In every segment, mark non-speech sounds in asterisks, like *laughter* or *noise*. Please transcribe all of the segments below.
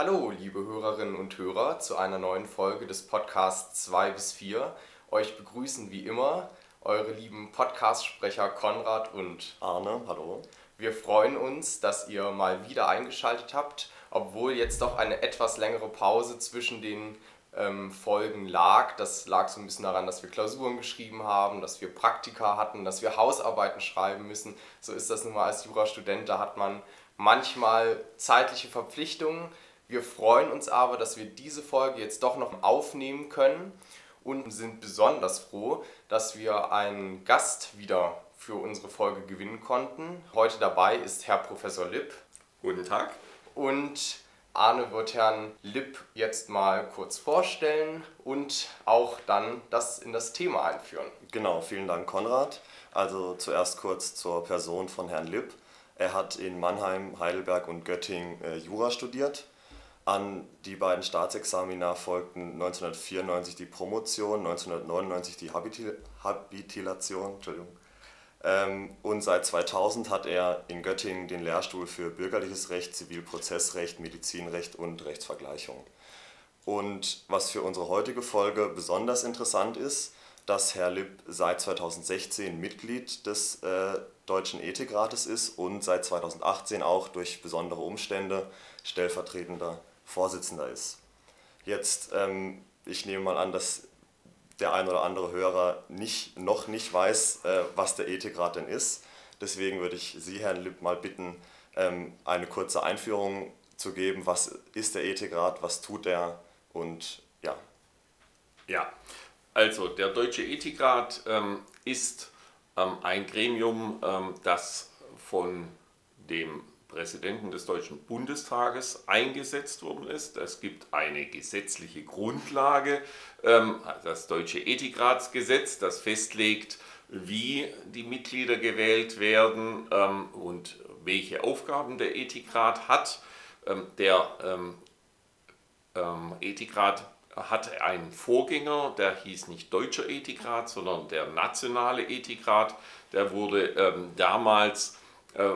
Hallo, liebe Hörerinnen und Hörer, zu einer neuen Folge des Podcasts 2 bis 4. Euch begrüßen wie immer eure lieben Podcast-Sprecher Konrad und Arne. Hallo. Wir freuen uns, dass ihr mal wieder eingeschaltet habt, obwohl jetzt doch eine etwas längere Pause zwischen den ähm, Folgen lag. Das lag so ein bisschen daran, dass wir Klausuren geschrieben haben, dass wir Praktika hatten, dass wir Hausarbeiten schreiben müssen. So ist das nun mal als Jurastudent, da hat man manchmal zeitliche Verpflichtungen. Wir freuen uns aber, dass wir diese Folge jetzt doch noch aufnehmen können und sind besonders froh, dass wir einen Gast wieder für unsere Folge gewinnen konnten. Heute dabei ist Herr Professor Lipp. Guten Tag. Und Arne wird Herrn Lipp jetzt mal kurz vorstellen und auch dann das in das Thema einführen. Genau, vielen Dank Konrad. Also zuerst kurz zur Person von Herrn Lipp. Er hat in Mannheim, Heidelberg und Göttingen äh, Jura studiert. An die beiden Staatsexamina folgten 1994 die Promotion, 1999 die Habitil Habilitation. Ähm, und seit 2000 hat er in Göttingen den Lehrstuhl für Bürgerliches Recht, Zivilprozessrecht, Medizinrecht und Rechtsvergleichung. Und was für unsere heutige Folge besonders interessant ist, dass Herr Lipp seit 2016 Mitglied des äh, Deutschen Ethikrates ist und seit 2018 auch durch besondere Umstände stellvertretender Vorsitzender ist. Jetzt, ähm, ich nehme mal an, dass der ein oder andere Hörer nicht, noch nicht weiß, äh, was der Ethikrat denn ist. Deswegen würde ich Sie, Herrn Lipp, mal bitten, ähm, eine kurze Einführung zu geben. Was ist der Ethikrat, was tut er und ja. Ja, also der Deutsche Ethikrat ähm, ist ähm, ein Gremium, ähm, das von dem Präsidenten des Deutschen Bundestages eingesetzt worden ist. Es gibt eine gesetzliche Grundlage, ähm, das Deutsche Ethikratsgesetz, das festlegt, wie die Mitglieder gewählt werden ähm, und welche Aufgaben der Ethikrat hat. Ähm, der Ethikrat hat einen Vorgänger, der hieß nicht Deutscher Ethikrat, sondern der Nationale Ethikrat. Der wurde damals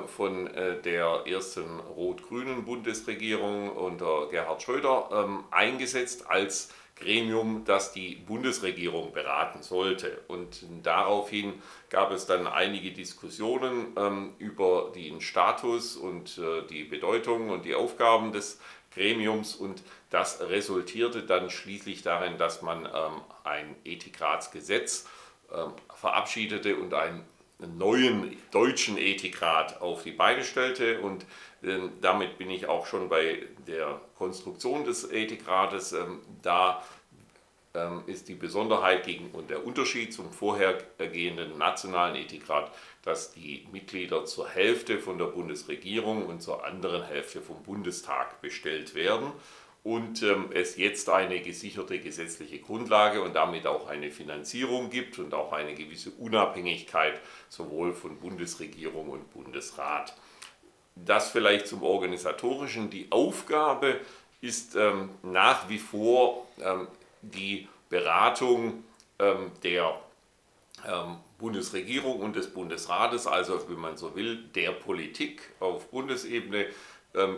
von äh, der ersten rot-grünen Bundesregierung unter Gerhard Schröder ähm, eingesetzt als Gremium, das die Bundesregierung beraten sollte. Und daraufhin gab es dann einige Diskussionen ähm, über den Status und äh, die Bedeutung und die Aufgaben des Gremiums und das resultierte dann schließlich darin, dass man ähm, ein Ethikratsgesetz verabschiedete und ein neuen deutschen Ethikrat auf die Beine stellte und äh, damit bin ich auch schon bei der Konstruktion des Ethikrates. Ähm, da ähm, ist die Besonderheit und der Unterschied zum vorhergehenden nationalen Ethikrat, dass die Mitglieder zur Hälfte von der Bundesregierung und zur anderen Hälfte vom Bundestag bestellt werden und ähm, es jetzt eine gesicherte gesetzliche Grundlage und damit auch eine Finanzierung gibt und auch eine gewisse Unabhängigkeit sowohl von Bundesregierung und Bundesrat. Das vielleicht zum organisatorischen. Die Aufgabe ist ähm, nach wie vor ähm, die Beratung ähm, der ähm, Bundesregierung und des Bundesrates, also wenn man so will, der Politik auf Bundesebene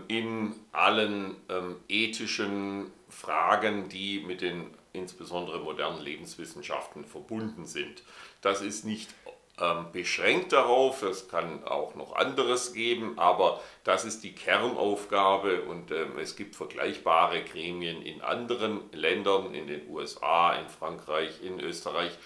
in allen ähm, ethischen Fragen, die mit den insbesondere modernen Lebenswissenschaften verbunden sind. Das ist nicht ähm, beschränkt darauf, es kann auch noch anderes geben, aber das ist die Kernaufgabe und es gibt vergleichbare Gremien in anderen Ländern, in den USA, in Frankreich, in Österreich,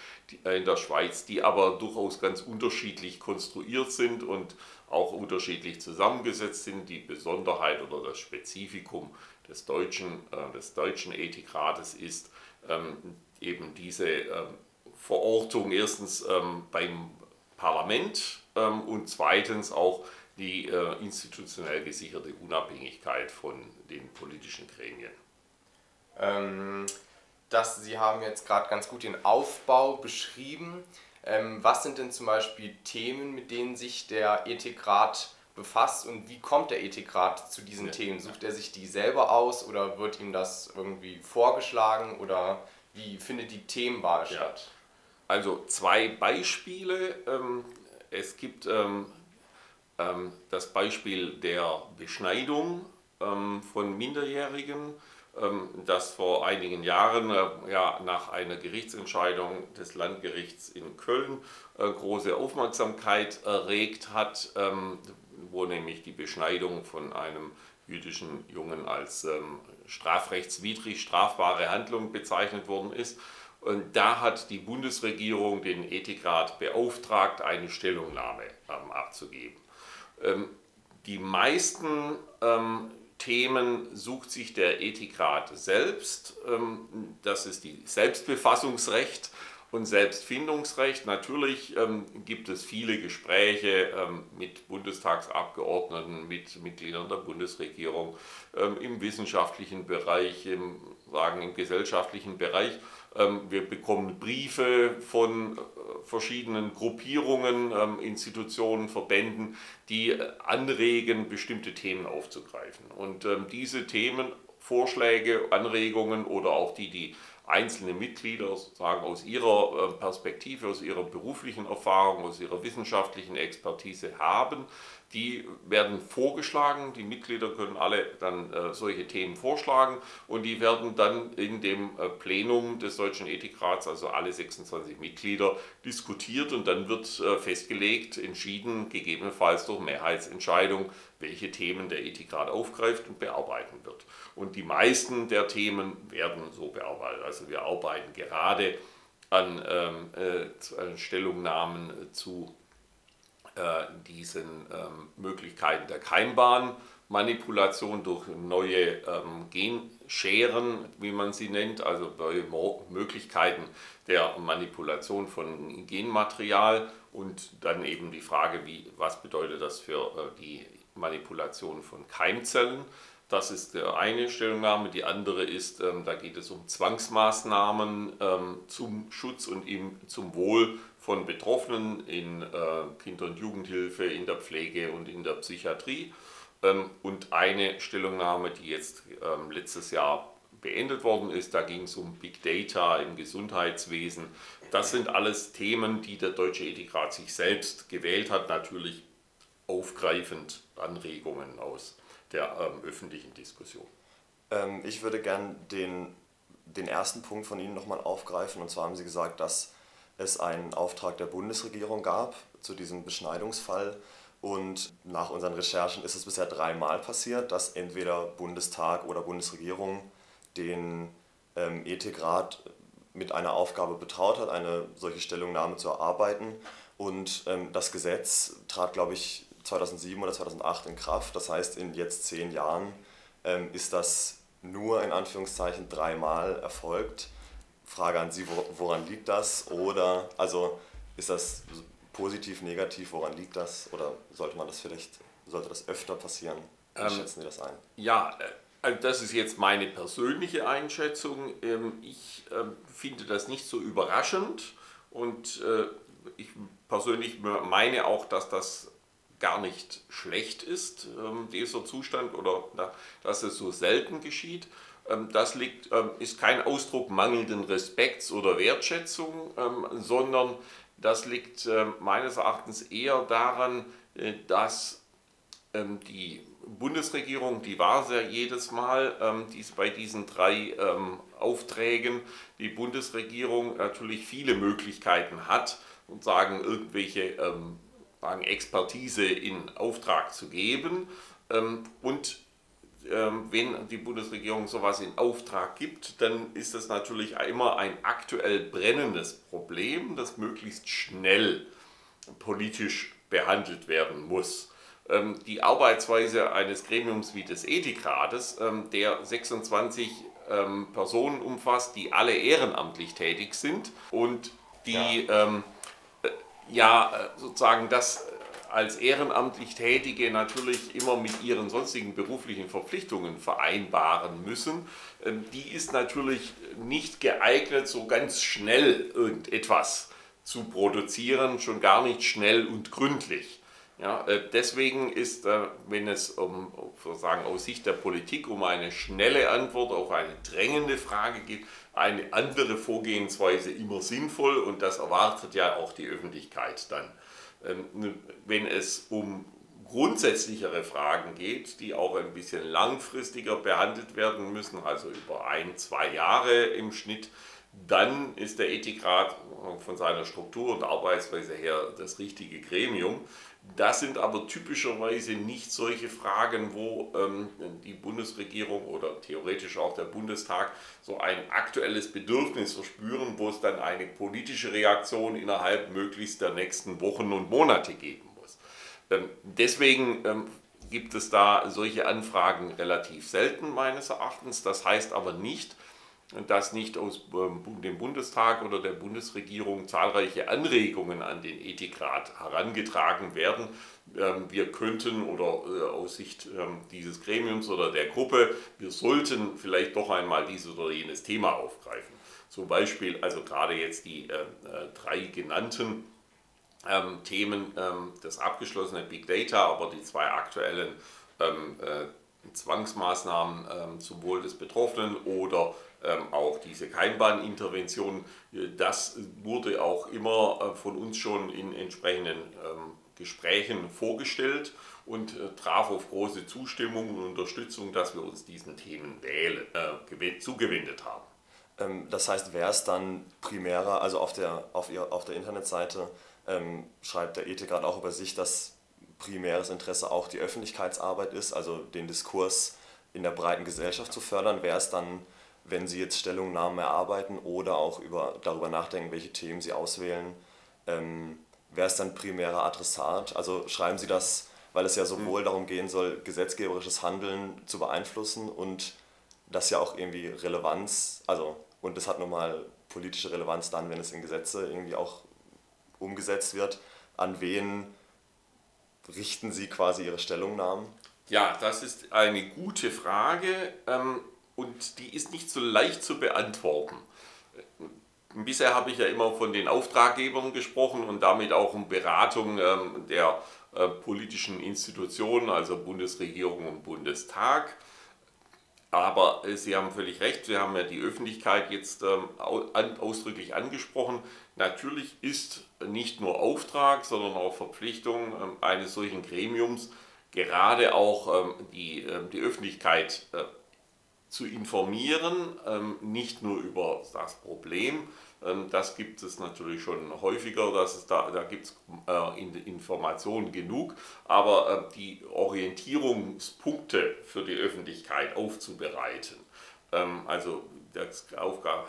äh, in der Schweiz, die aber durchaus ganz unterschiedlich konstruiert sind und auch unterschiedlich zusammengesetzt sind. Die Besonderheit oder das Spezifikum des deutschen, äh, des deutschen Ethikrates ist ähm, eben diese ähm, Verortung erstens ähm, beim Parlament und zweitens auch die äh, institutionell gesicherte Unabhängigkeit von den politischen Gremien. Ähm, das, Sie haben jetzt gerade ganz gut den Aufbau beschrieben. Ähm, was sind denn zum Beispiel Themen, mit denen sich der Ethikrat befasst und wie kommt der Ethikrat zu diesen ja. Themen? Sucht er sich die selber aus oder wird ihm das irgendwie vorgeschlagen oder wie findet die Themenwahl ja. statt? Also zwei Beispiele. Ähm, es gibt ähm, das Beispiel der Beschneidung ähm, von Minderjährigen, ähm, das vor einigen Jahren äh, ja, nach einer Gerichtsentscheidung des Landgerichts in Köln äh, große Aufmerksamkeit erregt hat, ähm, wo nämlich die Beschneidung von einem jüdischen Jungen als ähm, strafrechtswidrig strafbare Handlung bezeichnet worden ist. Und da hat die Bundesregierung den Ethikrat beauftragt, eine Stellungnahme ähm, abzugeben. Ähm, die meisten ähm, Themen sucht sich der Ethikrat selbst. Ähm, das ist die Selbstbefassungsrecht und Selbstfindungsrecht. Natürlich ähm, gibt es viele Gespräche ähm, mit Bundestagsabgeordneten, mit Mitgliedern der Bundesregierung, im wissenschaftlichen Bereich, im, sagen, im gesellschaftlichen Bereich. Ähm, wir bekommen Briefe von äh, verschiedenen Gruppierungen, ähm, Institutionen, Verbänden, die äh, anregen, bestimmte Themen aufzugreifen. Und ähm, diese Themen, Vorschläge, Anregungen oder auch die, die einzelne Mitglieder sozusagen aus ihrer äh, Perspektive, aus ihrer beruflichen Erfahrung, aus ihrer wissenschaftlichen Expertise haben. Die werden vorgeschlagen, die Mitglieder können alle dann äh, solche Themen vorschlagen und die werden dann in dem äh, Plenum des Deutschen Ethikrats, also alle 26 Mitglieder, diskutiert und dann wird äh, festgelegt, entschieden, gegebenenfalls durch Mehrheitsentscheidung, welche Themen der Ethikrat aufgreift und bearbeiten wird. Und die meisten der Themen werden so bearbeitet. Also wir arbeiten gerade an ähm, äh, Stellungnahmen zu diesen ähm, Möglichkeiten der Keimbahnmanipulation durch neue ähm, Genscheren, wie man sie nennt, also neue Möglichkeiten der Manipulation von Genmaterial und dann eben die Frage, wie, was bedeutet das für äh, die Manipulation von Keimzellen. Das ist die eine Stellungnahme. Die andere ist, ähm, da geht es um Zwangsmaßnahmen ähm, zum Schutz und im, zum Wohl von Betroffenen in äh, Kinder- und Jugendhilfe, in der Pflege und in der Psychiatrie. Ähm, und eine Stellungnahme, die jetzt ähm, letztes Jahr beendet worden ist, da ging es um Big Data im Gesundheitswesen. Das sind alles Themen, die der Deutsche Ethikrat sich selbst gewählt hat, natürlich aufgreifend Anregungen aus der ähm, öffentlichen Diskussion. Ähm, ich würde gern den, den ersten Punkt von Ihnen nochmal aufgreifen. Und zwar haben Sie gesagt, dass es einen Auftrag der Bundesregierung gab zu diesem Beschneidungsfall. Und nach unseren Recherchen ist es bisher dreimal passiert, dass entweder Bundestag oder Bundesregierung den ähm, Ethikrat mit einer Aufgabe betraut hat, eine solche Stellungnahme zu erarbeiten. Und ähm, das Gesetz trat, glaube ich, 2007 oder 2008 in Kraft. Das heißt, in jetzt zehn Jahren ähm, ist das nur in Anführungszeichen dreimal erfolgt. Frage an Sie, woran liegt das? Oder also ist das positiv, negativ, woran liegt das? Oder sollte man das vielleicht, sollte das öfter passieren? Wie ähm, schätzen Sie das ein? Ja, äh, also das ist jetzt meine persönliche Einschätzung. Ähm, ich ähm, finde das nicht so überraschend und äh, ich persönlich meine auch, dass das gar nicht schlecht ist, ähm, dieser Zustand, oder dass es so selten geschieht. Ähm, das liegt, ähm, ist kein Ausdruck mangelnden Respekts oder Wertschätzung, sondern das liegt meines Erachtens eher daran, äh, dass die Bundesregierung, die war es ja jedes Mal, dies bei diesen drei Aufträgen, die Bundesregierung natürlich viele Möglichkeiten hat und sagen, irgendwelche sagen, Expertise in Auftrag zu geben. Ähm, und ähm, wenn die Bundesregierung sowas in Auftrag gibt, dann ist das natürlich immer ein aktuell brennendes Problem, das möglichst schnell politisch behandelt werden muss. Ähm, die Arbeitsweise eines Gremiums wie des Ethikrates, der 26 Personen umfasst, die alle ehrenamtlich tätig sind und die ja ja äh, sozusagen das äh, als ehrenamtlich Tätige natürlich immer mit ihren sonstigen beruflichen Verpflichtungen vereinbaren müssen, ähm, die ist natürlich nicht geeignet, so ganz schnell irgendetwas zu produzieren, schon gar nicht schnell und gründlich. Ja, äh, deswegen ist, wenn es um, sozusagen aus Sicht der Politik um eine schnelle Antwort auf eine drängende Frage geht, eine andere Vorgehensweise immer sinnvoll und das erwartet ja auch die Öffentlichkeit dann. Ähm, wenn es um grundsätzlichere Fragen geht, die auch ein bisschen langfristiger behandelt werden müssen, also über ein, zwei Jahre im Schnitt, dann ist der Ethikrat von seiner Struktur und Arbeitsweise her das richtige Gremium. Das sind aber typischerweise nicht solche Fragen, wo ähm, die Bundesregierung oder theoretisch auch der Bundestag so ein aktuelles Bedürfnis verspüren, wo es dann eine politische Reaktion innerhalb möglichst der nächsten Wochen und Monate geben muss. Ähm, deswegen ähm, gibt es da solche Anfragen relativ selten meines Erachtens. Das heißt aber nicht, dass nicht aus ähm, dem Bundestag oder der Bundesregierung zahlreiche Anregungen an den Ethikrat herangetragen werden. Ähm, wir könnten oder äh, aus Sicht ähm, dieses Gremiums oder der Gruppe, wir sollten vielleicht doch einmal dieses oder jenes Thema aufgreifen. Zum Beispiel, also gerade jetzt die äh, äh, drei genannten Themen, das abgeschlossene Big Data, aber die zwei aktuellen Zwangsmaßnahmen zum Wohl des Betroffenen oder auch diese Keimbahnintervention, äh, das wurde auch immer äh, von uns schon in entsprechenden ähm, Gesprächen vorgestellt und äh, traf auf große Zustimmung und Unterstützung, dass wir uns diesen Themen wählen, äh, zugewendet haben. Ähm, das heißt, wäre es dann primärer, also auf der, auf ihr, auf der Internetseite ähm, schreibt der Ethikrat auch über sich, dass primäres Interesse auch die Öffentlichkeitsarbeit ist, also den Diskurs in der breiten Gesellschaft zu fördern, wäre es dann wenn Sie jetzt Stellungnahmen erarbeiten oder auch über, darüber nachdenken, welche Themen Sie auswählen, ähm, wer ist dann primärer Adressat? Also schreiben Sie das, weil es ja sowohl mhm. darum gehen soll, gesetzgeberisches Handeln zu beeinflussen und das ja auch irgendwie Relevanz, also und das hat nun mal politische Relevanz dann, wenn es in Gesetze irgendwie auch umgesetzt wird. An wen richten Sie quasi Ihre Stellungnahmen? Ja, das ist eine gute Frage. Ähm, und die ist nicht so leicht zu beantworten. Bisher habe ich ja immer von den Auftraggebern gesprochen und damit auch um Beratung ähm, der äh, politischen Institutionen, also Bundesregierung und Bundestag. Aber äh, Sie haben völlig recht, Sie haben ja die Öffentlichkeit jetzt ähm, ausdrücklich angesprochen. Natürlich ist nicht nur Auftrag, sondern auch Verpflichtung ähm, eines solchen Gremiums, gerade auch die, die Öffentlichkeit äh, zu informieren, ähm, nicht nur über das Problem, ähm, das gibt es natürlich schon häufiger, dass es da, da gibt es äh, Informationen genug, aber äh, die Orientierungspunkte für die Öffentlichkeit aufzubereiten. Ähm, also die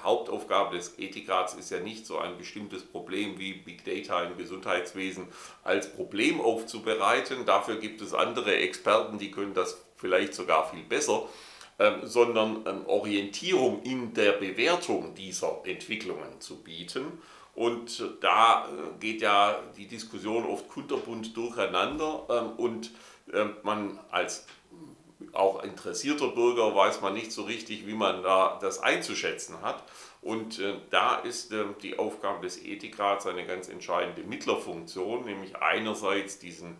Hauptaufgabe des Ethikrats ist ja nicht so ein bestimmtes Problem wie Big Data im Gesundheitswesen als Problem aufzubereiten. Dafür gibt es andere Experten, die können das vielleicht sogar viel besser. Ähm, sondern ähm, Orientierung in der Bewertung dieser Entwicklungen zu bieten. Und äh, da äh, geht ja die Diskussion oft kunterbunt durcheinander ähm, und man als auch interessierter Bürger weiß man nicht so richtig, wie man da das einzuschätzen hat. Und äh, da ist die Aufgabe des Ethikrats eine ganz entscheidende Mittlerfunktion, nämlich einerseits diesen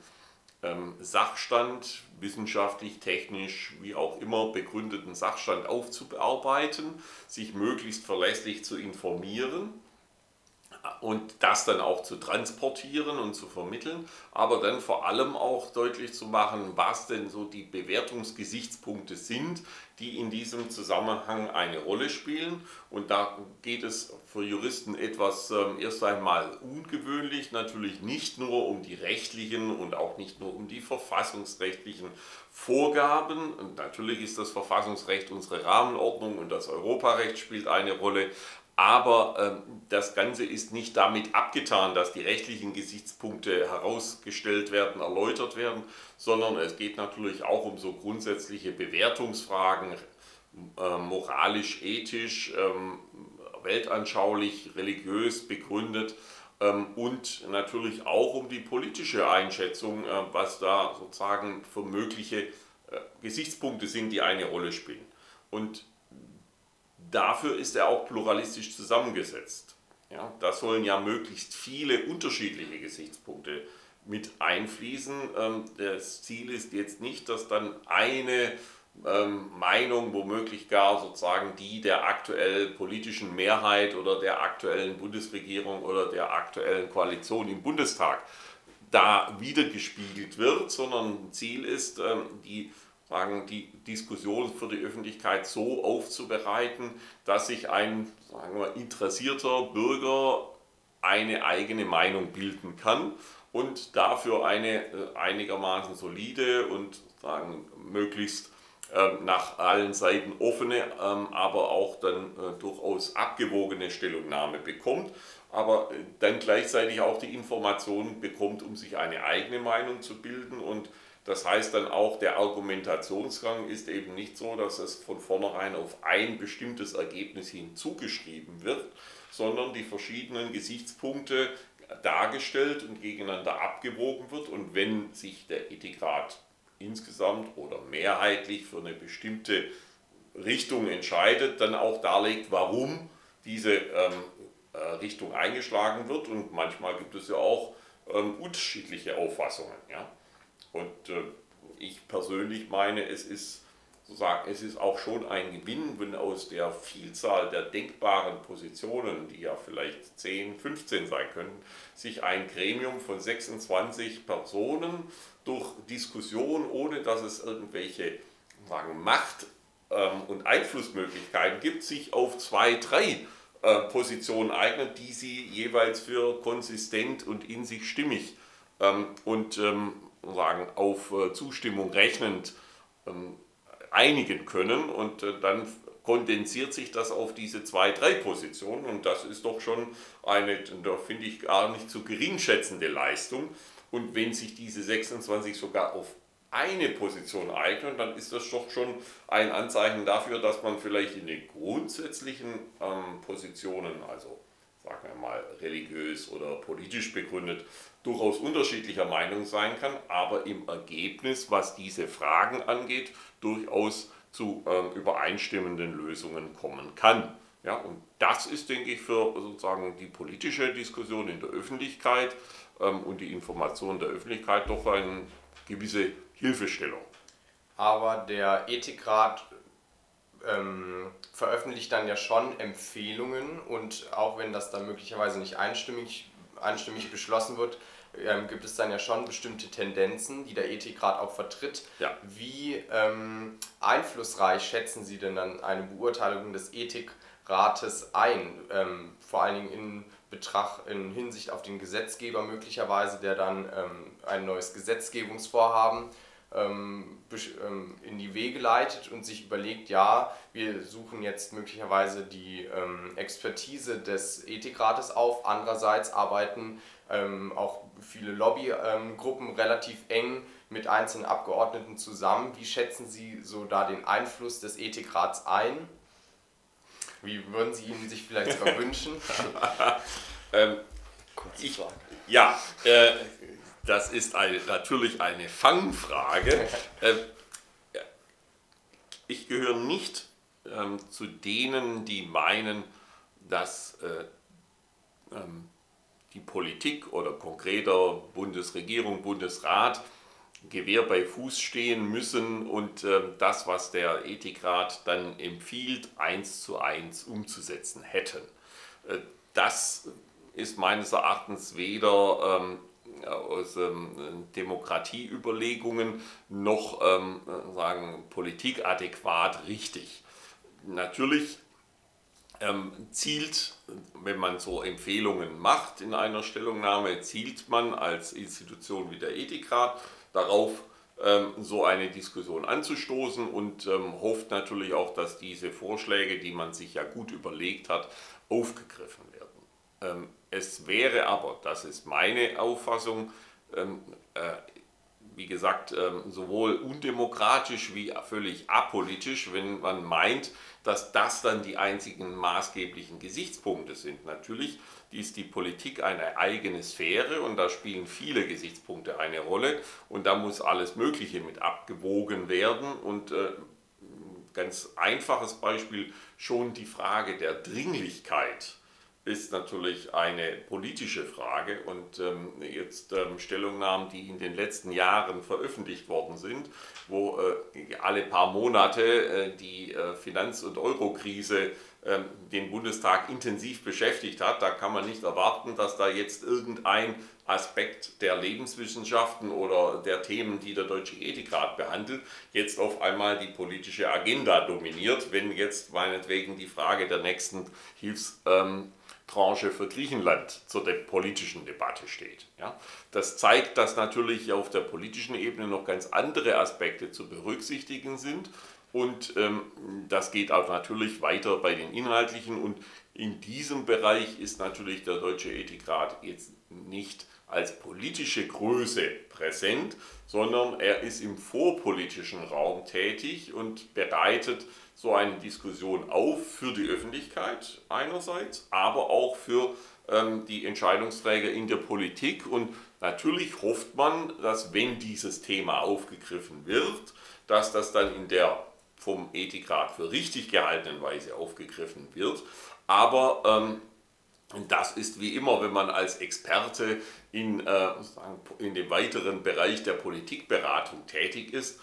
ähm, Sachstand, wissenschaftlich, technisch, wie auch immer begründeten Sachstand aufzubearbeiten, sich möglichst verlässlich zu informieren und das dann auch zu transportieren und zu vermitteln, aber dann vor allem auch deutlich zu machen, was denn so die Bewertungsgesichtspunkte sind, die in diesem Zusammenhang eine Rolle spielen. Und da geht es für Juristen etwas äh, erst einmal ungewöhnlich, natürlich nicht nur um die rechtlichen und auch nicht nur um die verfassungsrechtlichen Vorgaben. Und natürlich ist das Verfassungsrecht unsere Rahmenordnung und das Europarecht spielt eine Rolle, aber ähm, das Ganze ist nicht damit abgetan, dass die rechtlichen Gesichtspunkte herausgestellt werden, erläutert werden, sondern es geht natürlich auch um so grundsätzliche Bewertungsfragen, äh, moralisch, ethisch, ähm, weltanschaulich, religiös begründet ähm, und natürlich auch um die politische Einschätzung, äh, was da sozusagen für mögliche äh, Gesichtspunkte sind, die eine Rolle spielen. Und dafür ist er auch pluralistisch zusammengesetzt. Ja, da sollen ja möglichst viele unterschiedliche Gesichtspunkte mit einfließen. Ähm, das Ziel ist jetzt nicht, dass dann eine ähm, Meinung, womöglich gar sozusagen die der aktuellen politischen Mehrheit oder der aktuellen Bundesregierung oder der aktuellen Koalition im Bundestag da wiedergespiegelt wird, sondern Ziel ist, ähm, die, sagen, die Diskussion für die Öffentlichkeit so aufzubereiten, dass sich ein sagen wir, interessierter Bürger eine eigene Meinung bilden kann und dafür eine äh, einigermaßen solide und sagen, möglichst ähm, nach allen Seiten offene, ähm, aber auch dann äh, durchaus abgewogene Stellungnahme bekommt, aber äh, dann gleichzeitig auch die Informationen bekommt, um sich eine eigene Meinung zu bilden und das heißt dann auch, der Argumentationsgang ist eben nicht so, dass es von vornherein auf ein bestimmtes Ergebnis hin zugeschrieben wird, sondern die verschiedenen Gesichtspunkte dargestellt und gegeneinander abgewogen wird. Und wenn sich der Ethikrat insgesamt oder mehrheitlich für eine bestimmte Richtung entscheidet, dann auch darlegt, warum diese ähm, äh, Richtung eingeschlagen wird. Und manchmal gibt es ja auch ähm, unterschiedliche Auffassungen. Ja? Und äh, ich persönlich meine, es ist sozusagen, es ist auch schon ein Gewinn, wenn aus der Vielzahl der denkbaren Positionen, die ja vielleicht 10, 15 sein können, sich ein Gremium von 26 Personen durch Diskussion, ohne dass es irgendwelche sagen, Macht- ähm, und Einflussmöglichkeiten gibt, sich auf zwei, drei äh, Positionen eignet, die sie jeweils für konsistent und in sich stimmig ähm, und ähm, sagen, auf äh, Zustimmung rechnend einigen können und äh, dann kondensiert sich das auf diese zwei, drei Positionen und das ist doch schon eine, da finde ich, gar nicht zu gering schätzende Leistung. Und wenn sich diese 26 sogar auf eine Position eignen, dann ist das doch schon ein Anzeichen dafür, dass man vielleicht in den grundsätzlichen ähm, Positionen, also sagen wir mal religiös oder politisch begründet, durchaus unterschiedlicher Meinung sein kann, aber im Ergebnis, was diese Fragen angeht, durchaus zu ähm, übereinstimmenden Lösungen kommen kann. Ja, und das ist, denke ich, für sozusagen die politische Diskussion in der Öffentlichkeit ähm, und die Information der Öffentlichkeit doch eine gewisse Hilfestellung. Aber der Ethikrat ähm, veröffentlicht dann ja schon Empfehlungen und auch wenn das dann möglicherweise nicht einstimmig, einstimmig beschlossen wird, ähm, gibt es dann ja schon bestimmte Tendenzen, die der Ethikrat auch vertritt. Ja. Wie ähm, einflussreich schätzen Sie denn dann eine Beurteilung des Ethikrates ein? Ähm, vor allen Dingen in Betracht, in Hinsicht auf den Gesetzgeber möglicherweise, der dann ähm, ein neues Gesetzgebungsvorhaben ähm, in die Wege leitet und sich überlegt, ja, wir suchen jetzt möglicherweise die Expertise des Ethikrates auf. Andererseits arbeiten ähm, auch viele Lobbygruppen relativ eng mit einzelnen Abgeordneten zusammen. Wie schätzen Sie so da den Einfluss des Ethikrats ein? Wie würden Sie ihn sich vielleicht sogar *laughs* wünschen? ähm, ich, ja, äh, das ist eine, natürlich eine Fangfrage. *laughs* äh, ich gehöre nicht ähm, zu denen, die meinen, dass äh, ähm, die Politik oder konkreter Bundesregierung, Bundesrat Gewehr bei Fuß stehen müssen und äh, das, was der Ethikrat dann empfiehlt, eins zu eins umzusetzen hätten. Äh, das ist meines Erachtens weder ähm, aus ähm, Demokratieüberlegungen noch ähm, sagen, politikadäquat richtig. Natürlich ähm, zielt, wenn man so Empfehlungen macht in einer Stellungnahme, zielt man als Institution wie der Ethikrat darauf, ähm, so eine Diskussion anzustoßen und ähm, hofft natürlich auch, dass diese Vorschläge, die man sich ja gut überlegt hat, aufgegriffen werden. Ähm, es wäre aber, das ist meine Auffassung, ähm, äh, wie gesagt, ähm, sowohl undemokratisch wie völlig apolitisch, wenn man meint, dass das dann die einzigen maßgeblichen Gesichtspunkte sind. Natürlich ist die Politik eine eigene Sphäre und da spielen viele Gesichtspunkte eine Rolle und da muss alles Mögliche mit abgewogen werden und äh, ganz einfaches Beispiel schon die Frage der Dringlichkeit ist natürlich eine politische Frage und ähm, jetzt ähm, Stellungnahmen, die in den letzten Jahren veröffentlicht worden sind, wo äh, alle paar Monate äh, die äh, Finanz- und Eurokrise ähm, den Bundestag intensiv beschäftigt hat. Da kann man nicht erwarten, dass da jetzt irgendein Aspekt der Lebenswissenschaften oder der Themen, die der Deutsche Ethikrat behandelt, jetzt auf einmal die politische Agenda dominiert, wenn jetzt meinetwegen die Frage der nächsten Hilfstranche für Griechenland zur de politischen Debatte steht. Ja? Das zeigt, dass natürlich auf der politischen Ebene noch ganz andere Aspekte zu berücksichtigen sind und ähm, das geht auch natürlich weiter bei den inhaltlichen und in diesem Bereich ist natürlich der Deutsche Ethikrat jetzt nicht als politische Größe präsent, sondern er ist im vorpolitischen Raum tätig und bereitet so eine Diskussion auf für die Öffentlichkeit einerseits, aber auch für ähm, die Entscheidungsträger in der Politik. Und natürlich hofft man, dass wenn dieses Thema aufgegriffen wird, dass das dann in der vom Ethikrat für richtig gehaltenen Weise aufgegriffen wird. Aber ähm, das ist wie immer, wenn man als Experte in, äh, in dem weiteren Bereich der Politikberatung tätig ist,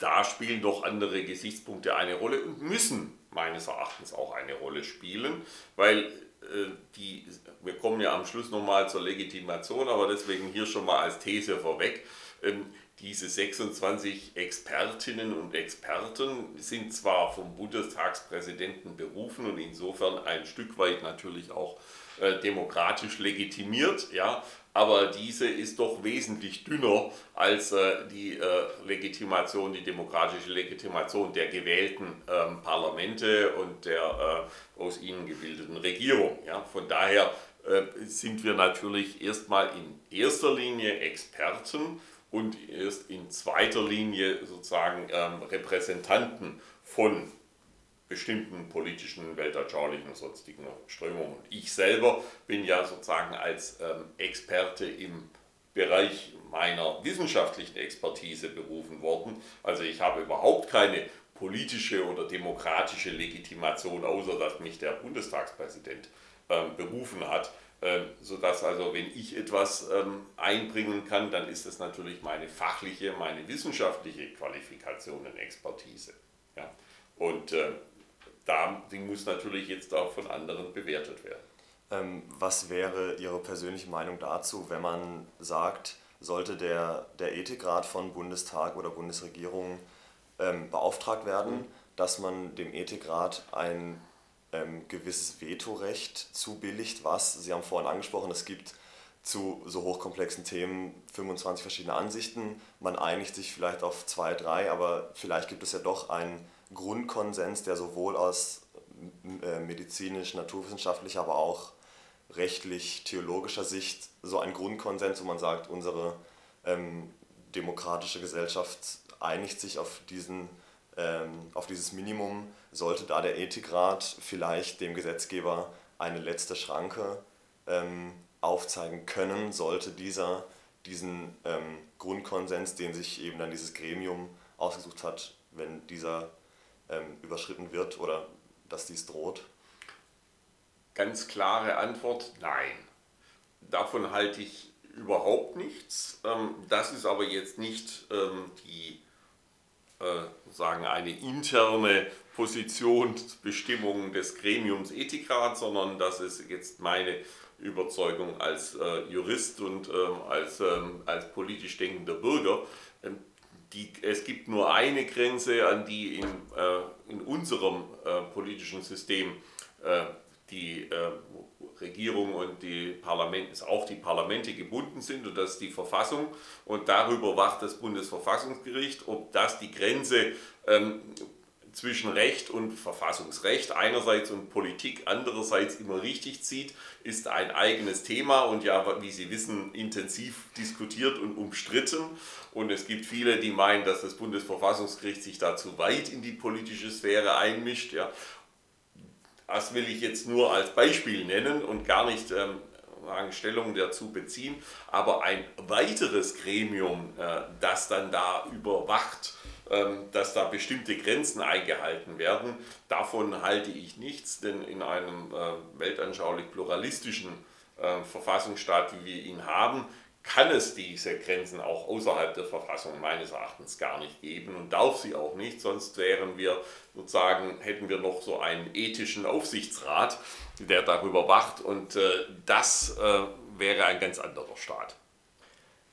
da spielen doch andere Gesichtspunkte eine Rolle und müssen meines Erachtens auch eine Rolle spielen, weil äh, die, wir kommen ja am Schluss nochmal zur Legitimation, aber deswegen hier schon mal als These vorweg. Ähm, diese 26 Expertinnen und Experten sind zwar vom Bundestagspräsidenten berufen und insofern ein Stück weit natürlich auch äh, demokratisch legitimiert, ja, aber diese ist doch wesentlich dünner als äh, die äh, Legitimation, die demokratische Legitimation der gewählten ähm, Parlamente und der äh, aus ihnen gebildeten Regierung. Ja. Von daher äh, sind wir natürlich erstmal in erster Linie Experten und erst in zweiter Linie sozusagen ähm, Repräsentanten von bestimmten politischen, weltanschaulichen und sonstigen Strömungen. Ich selber bin ja sozusagen als ähm, Experte im Bereich meiner wissenschaftlichen Expertise berufen worden. Also ich habe überhaupt keine politische oder demokratische Legitimation, außer dass mich der Bundestagspräsident ähm, berufen hat. Ähm, sodass also, wenn ich etwas ähm, einbringen kann, dann ist das natürlich meine fachliche, meine wissenschaftliche Qualifikation und Expertise. Ja? Und äh, da, die muss natürlich jetzt auch von anderen bewertet werden. Ähm, was wäre Ihre persönliche Meinung dazu, wenn man sagt, sollte der, der Ethikrat von Bundestag oder Bundesregierung ähm, beauftragt werden, mhm. dass man dem Ethikrat ein ähm, gewisses Vetorecht zubilligt, was, Sie haben vorhin angesprochen, es gibt zu so hochkomplexen Themen 25 verschiedene Ansichten. Man einigt sich vielleicht auf zwei, drei, aber vielleicht gibt es ja doch einen Grundkonsens, der sowohl aus äh, medizinisch, naturwissenschaftlicher, aber auch rechtlich, theologischer Sicht so ein Grundkonsens, wo man sagt, unsere ähm, demokratische Gesellschaft einigt sich auf diesen ähm, auf dieses Minimum. Sollte da der Ethikrat vielleicht dem Gesetzgeber eine letzte Schranke ähm, aufzeigen können, sollte dieser diesen ähm, Grundkonsens, den sich eben dann dieses Gremium ausgesucht hat, wenn dieser ähm, überschritten wird oder dass dies droht? Ganz klare Antwort, nein. Davon halte ich überhaupt nichts. Ähm, das ist aber jetzt nicht ähm, die äh, sagen eine interne Positionsbestimmung des Gremiums Ethikrats, sondern das ist jetzt meine Überzeugung als äh, Jurist und äh, als, ähm, als politisch denkender Bürger. Die, es gibt nur eine Grenze, an die in, äh, in unserem äh, politischen System äh, die Regierung und die Parlamente, auch die Parlamente gebunden sind und das ist die Verfassung. Und darüber wacht das Bundesverfassungsgericht, ob das die Grenze ähm, zwischen Recht und Verfassungsrecht einerseits und Politik andererseits immer richtig zieht, ist ein eigenes Thema und ja, wie Sie wissen, intensiv diskutiert und umstritten. Und es gibt viele, die meinen, dass das Bundesverfassungsgericht sich da zu weit in die politische Sphäre einmischt. Ja. Das will ich jetzt nur als Beispiel nennen und gar nicht ähm, Stellung dazu beziehen. Aber ein weiteres Gremium, äh, das dann da überwacht, dass da bestimmte Grenzen eingehalten werden, davon halte ich nichts, denn in einem äh, weltanschaulich pluralistischen äh, Verfassungsstaat, wie wir ihn haben, kann es diese Grenzen auch außerhalb der Verfassung meines Erachtens gar nicht geben und darf sie auch nicht, sonst wären wir sozusagen, hätten wir noch so einen ethischen Aufsichtsrat, der darüber wacht und äh, das äh, wäre ein ganz anderer Staat.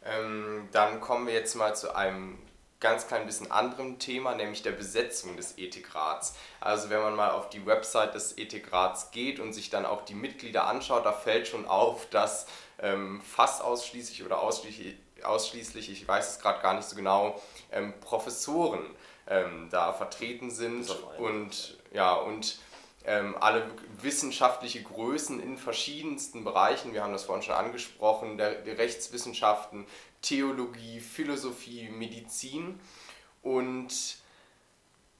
Ähm, dann kommen wir jetzt mal zu einem ganz klein bisschen anderen Thema, nämlich der Besetzung des Ethikrats. Also wenn man mal auf die Website des Ethikrats geht und sich dann auch die Mitglieder anschaut, da fällt schon auf, dass ähm, fast ausschließlich oder ausschließlich, ausschließlich ich weiß es gerade gar nicht so genau, ähm, Professoren ähm, da vertreten sind und ja und ähm, alle wissenschaftliche Größen in verschiedensten Bereichen, wir haben das vorhin schon angesprochen, der, der Rechtswissenschaften, Theologie, Philosophie, Medizin. Und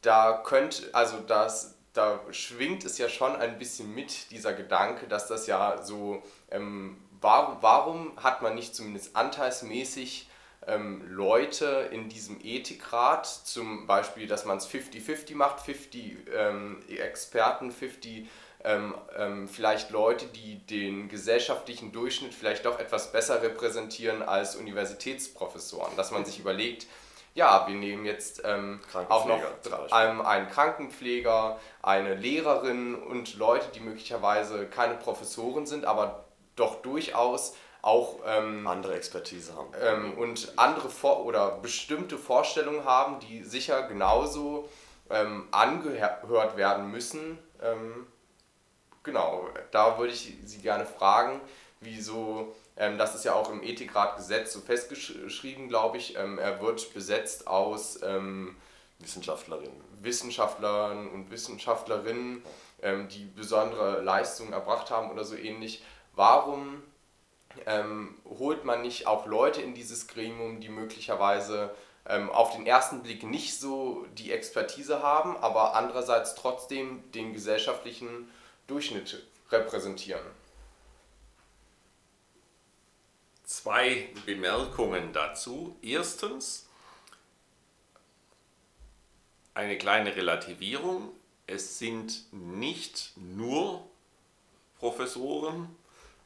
da könnte, also das, da schwingt es ja schon ein bisschen mit, dieser Gedanke, dass das ja so, ähm, warum, warum hat man nicht zumindest anteilsmäßig ähm, Leute in diesem Ethikrat, zum Beispiel, dass man es 50-50 macht, 50 ähm, Experten, 50 ähm, ähm, vielleicht Leute, die den gesellschaftlichen Durchschnitt vielleicht doch etwas besser repräsentieren als Universitätsprofessoren, dass man sich überlegt, ja, wir nehmen jetzt ähm, auch noch ähm, einen Krankenpfleger, eine Lehrerin und Leute, die möglicherweise keine Professoren sind, aber doch durchaus auch ähm, andere Expertise haben ähm, und andere Vor oder bestimmte Vorstellungen haben, die sicher genauso ähm, angehört werden müssen. Ähm, genau, da würde ich Sie gerne fragen, wieso, ähm, das ist ja auch im Ethikratgesetz so festgeschrieben, glaube ich, ähm, er wird besetzt aus Wissenschaftlerinnen. Wissenschaftlern und Wissenschaftlerinnen, die besondere Leistungen erbracht haben oder so ähnlich. Warum ähm, holt man nicht auch Leute in dieses Gremium, die möglicherweise ähm, auf den ersten Blick nicht so die Expertise haben, aber andererseits trotzdem den gesellschaftlichen Durchschnitt repräsentieren. Zwei Bemerkungen dazu. Erstens, eine kleine Relativierung. Es sind nicht nur Professoren,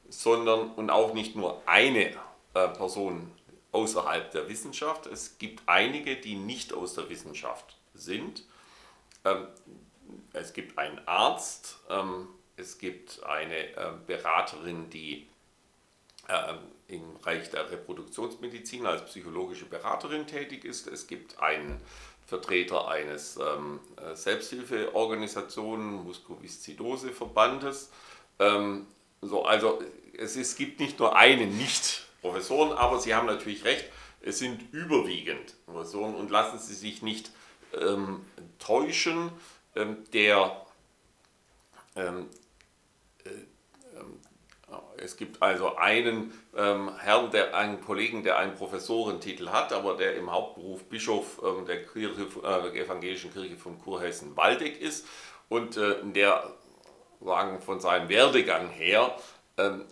sondern und auch nicht nur eine äh, Person außerhalb der Wissenschaft. Es gibt einige, die nicht aus der Wissenschaft sind. Ähm, es gibt einen Arzt, ähm, es gibt eine äh, Beraterin, die äh, im Bereich der Reproduktionsmedizin als psychologische Beraterin tätig ist. Es gibt einen Vertreter eines ähm, Selbsthilfeorganisationen, Muskoviszidose-Verbandes. Ähm, so, also es, es gibt nicht nur einen Nicht-Professoren, aber Sie haben natürlich recht, es sind überwiegend Professoren und lassen Sie sich nicht ähm, täuschen. Ähm, der, ähm, äh, ähm, es gibt also einen ähm, Herrn, der, einen Kollegen, der einen Professorentitel hat, aber der im Hauptberuf Bischof ähm, der, Kirche, äh, der evangelischen Kirche von Kurhessen-Waldeck ist und äh, der sagen, von seinem Werdegang her ähm,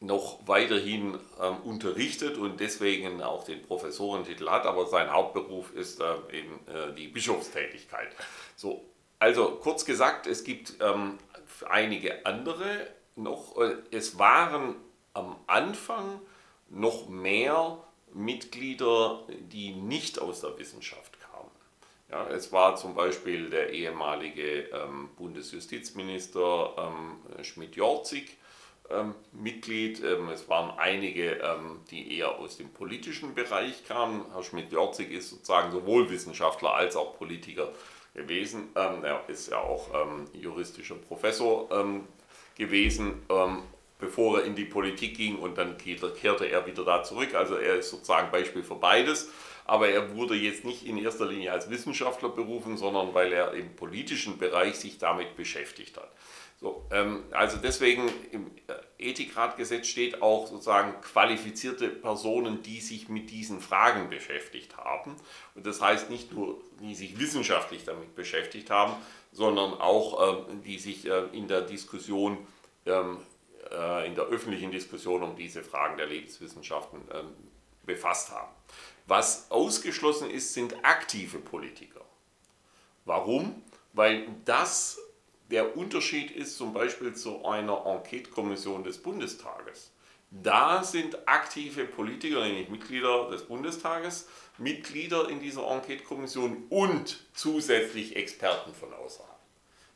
noch weiterhin unterrichtet und deswegen auch den Professorentitel hat, aber sein Hauptberuf ist äh, eben äh, die Bischofstätigkeit. So, also kurz gesagt, es gibt ähm, einige andere noch, äh, es waren am Anfang noch mehr Mitglieder, die nicht aus der Wissenschaft kamen. Ja, es war zum Beispiel der ehemalige ähm, Bundesjustizminister ähm, Schmidt-Jorzig, ähm, Mitglied. Ähm, es waren einige, ähm, die eher aus dem politischen Bereich kamen. Herr Schmidt-Jorzig ist sozusagen sowohl Wissenschaftler als auch Politiker gewesen. Ähm, er ist ja auch ähm, juristischer Professor ähm, gewesen, bevor er in die Politik ging und dann kehrte er wieder da zurück. Also er ist sozusagen Beispiel für beides. Aber er wurde jetzt nicht in erster Linie als Wissenschaftler berufen, sondern weil er im politischen Bereich sich damit beschäftigt hat. So, ähm, also deswegen äh, Ethikratgesetz steht auch sozusagen qualifizierte Personen, die sich mit diesen Fragen beschäftigt haben. Und das heißt nicht nur, die sich wissenschaftlich damit beschäftigt haben, sondern auch, ähm, die sich äh, in der Diskussion, ähm, äh, in der öffentlichen Diskussion um diese Fragen der Lebenswissenschaften ähm, befasst haben. Was ausgeschlossen ist, sind aktive Politiker. Warum? Weil das der Unterschied ist zum Beispiel zu einer Enquete-Kommission des Bundestages. Da sind aktive Politiker, nämlich Mitglieder des Bundestages, Mitglieder in dieser Enquete-Kommission und zusätzlich Experten von außerhalb.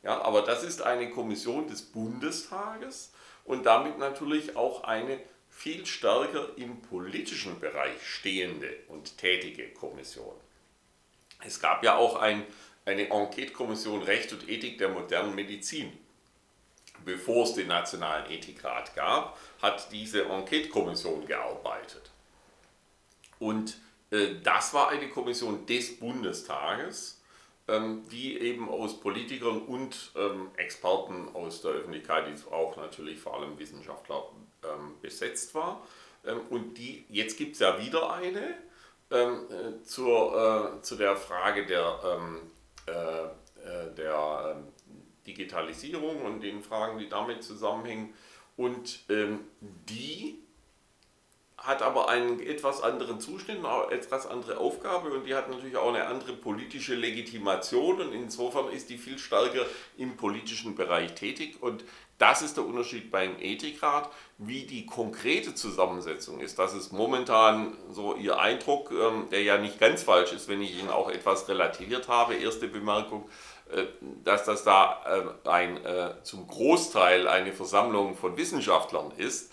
Ja, aber das ist eine Kommission des Bundestages und damit natürlich auch eine viel stärker im politischen Bereich stehende und tätige Kommission. Es gab ja auch ein, eine Enquete-Kommission Recht und Ethik der modernen Medizin. Bevor es den Nationalen Ethikrat gab, hat diese Enquete-Kommission gearbeitet. Und äh, das war eine Kommission des Bundestages, ähm, die eben aus Politikern und ähm, Experten aus der Öffentlichkeit, die auch natürlich vor allem Wissenschaftler ähm, besetzt war. Und die, jetzt gibt es ja wieder eine äh, zur, äh, zu der Frage der, der Digitalisierung und den Fragen, die damit zusammenhängen. Und die hat aber einen etwas anderen Zustand, eine etwas andere Aufgabe und die hat natürlich auch eine andere politische Legitimation und insofern ist die viel stärker im politischen Bereich tätig und das ist der Unterschied beim Ethikrat, wie die konkrete Zusammensetzung ist. Das ist momentan so Ihr Eindruck, ähm, der ja nicht ganz falsch ist, wenn ich ihn auch etwas relativiert habe. Erste Bemerkung, äh, dass das da äh, ein, äh, zum Großteil eine Versammlung von Wissenschaftlern ist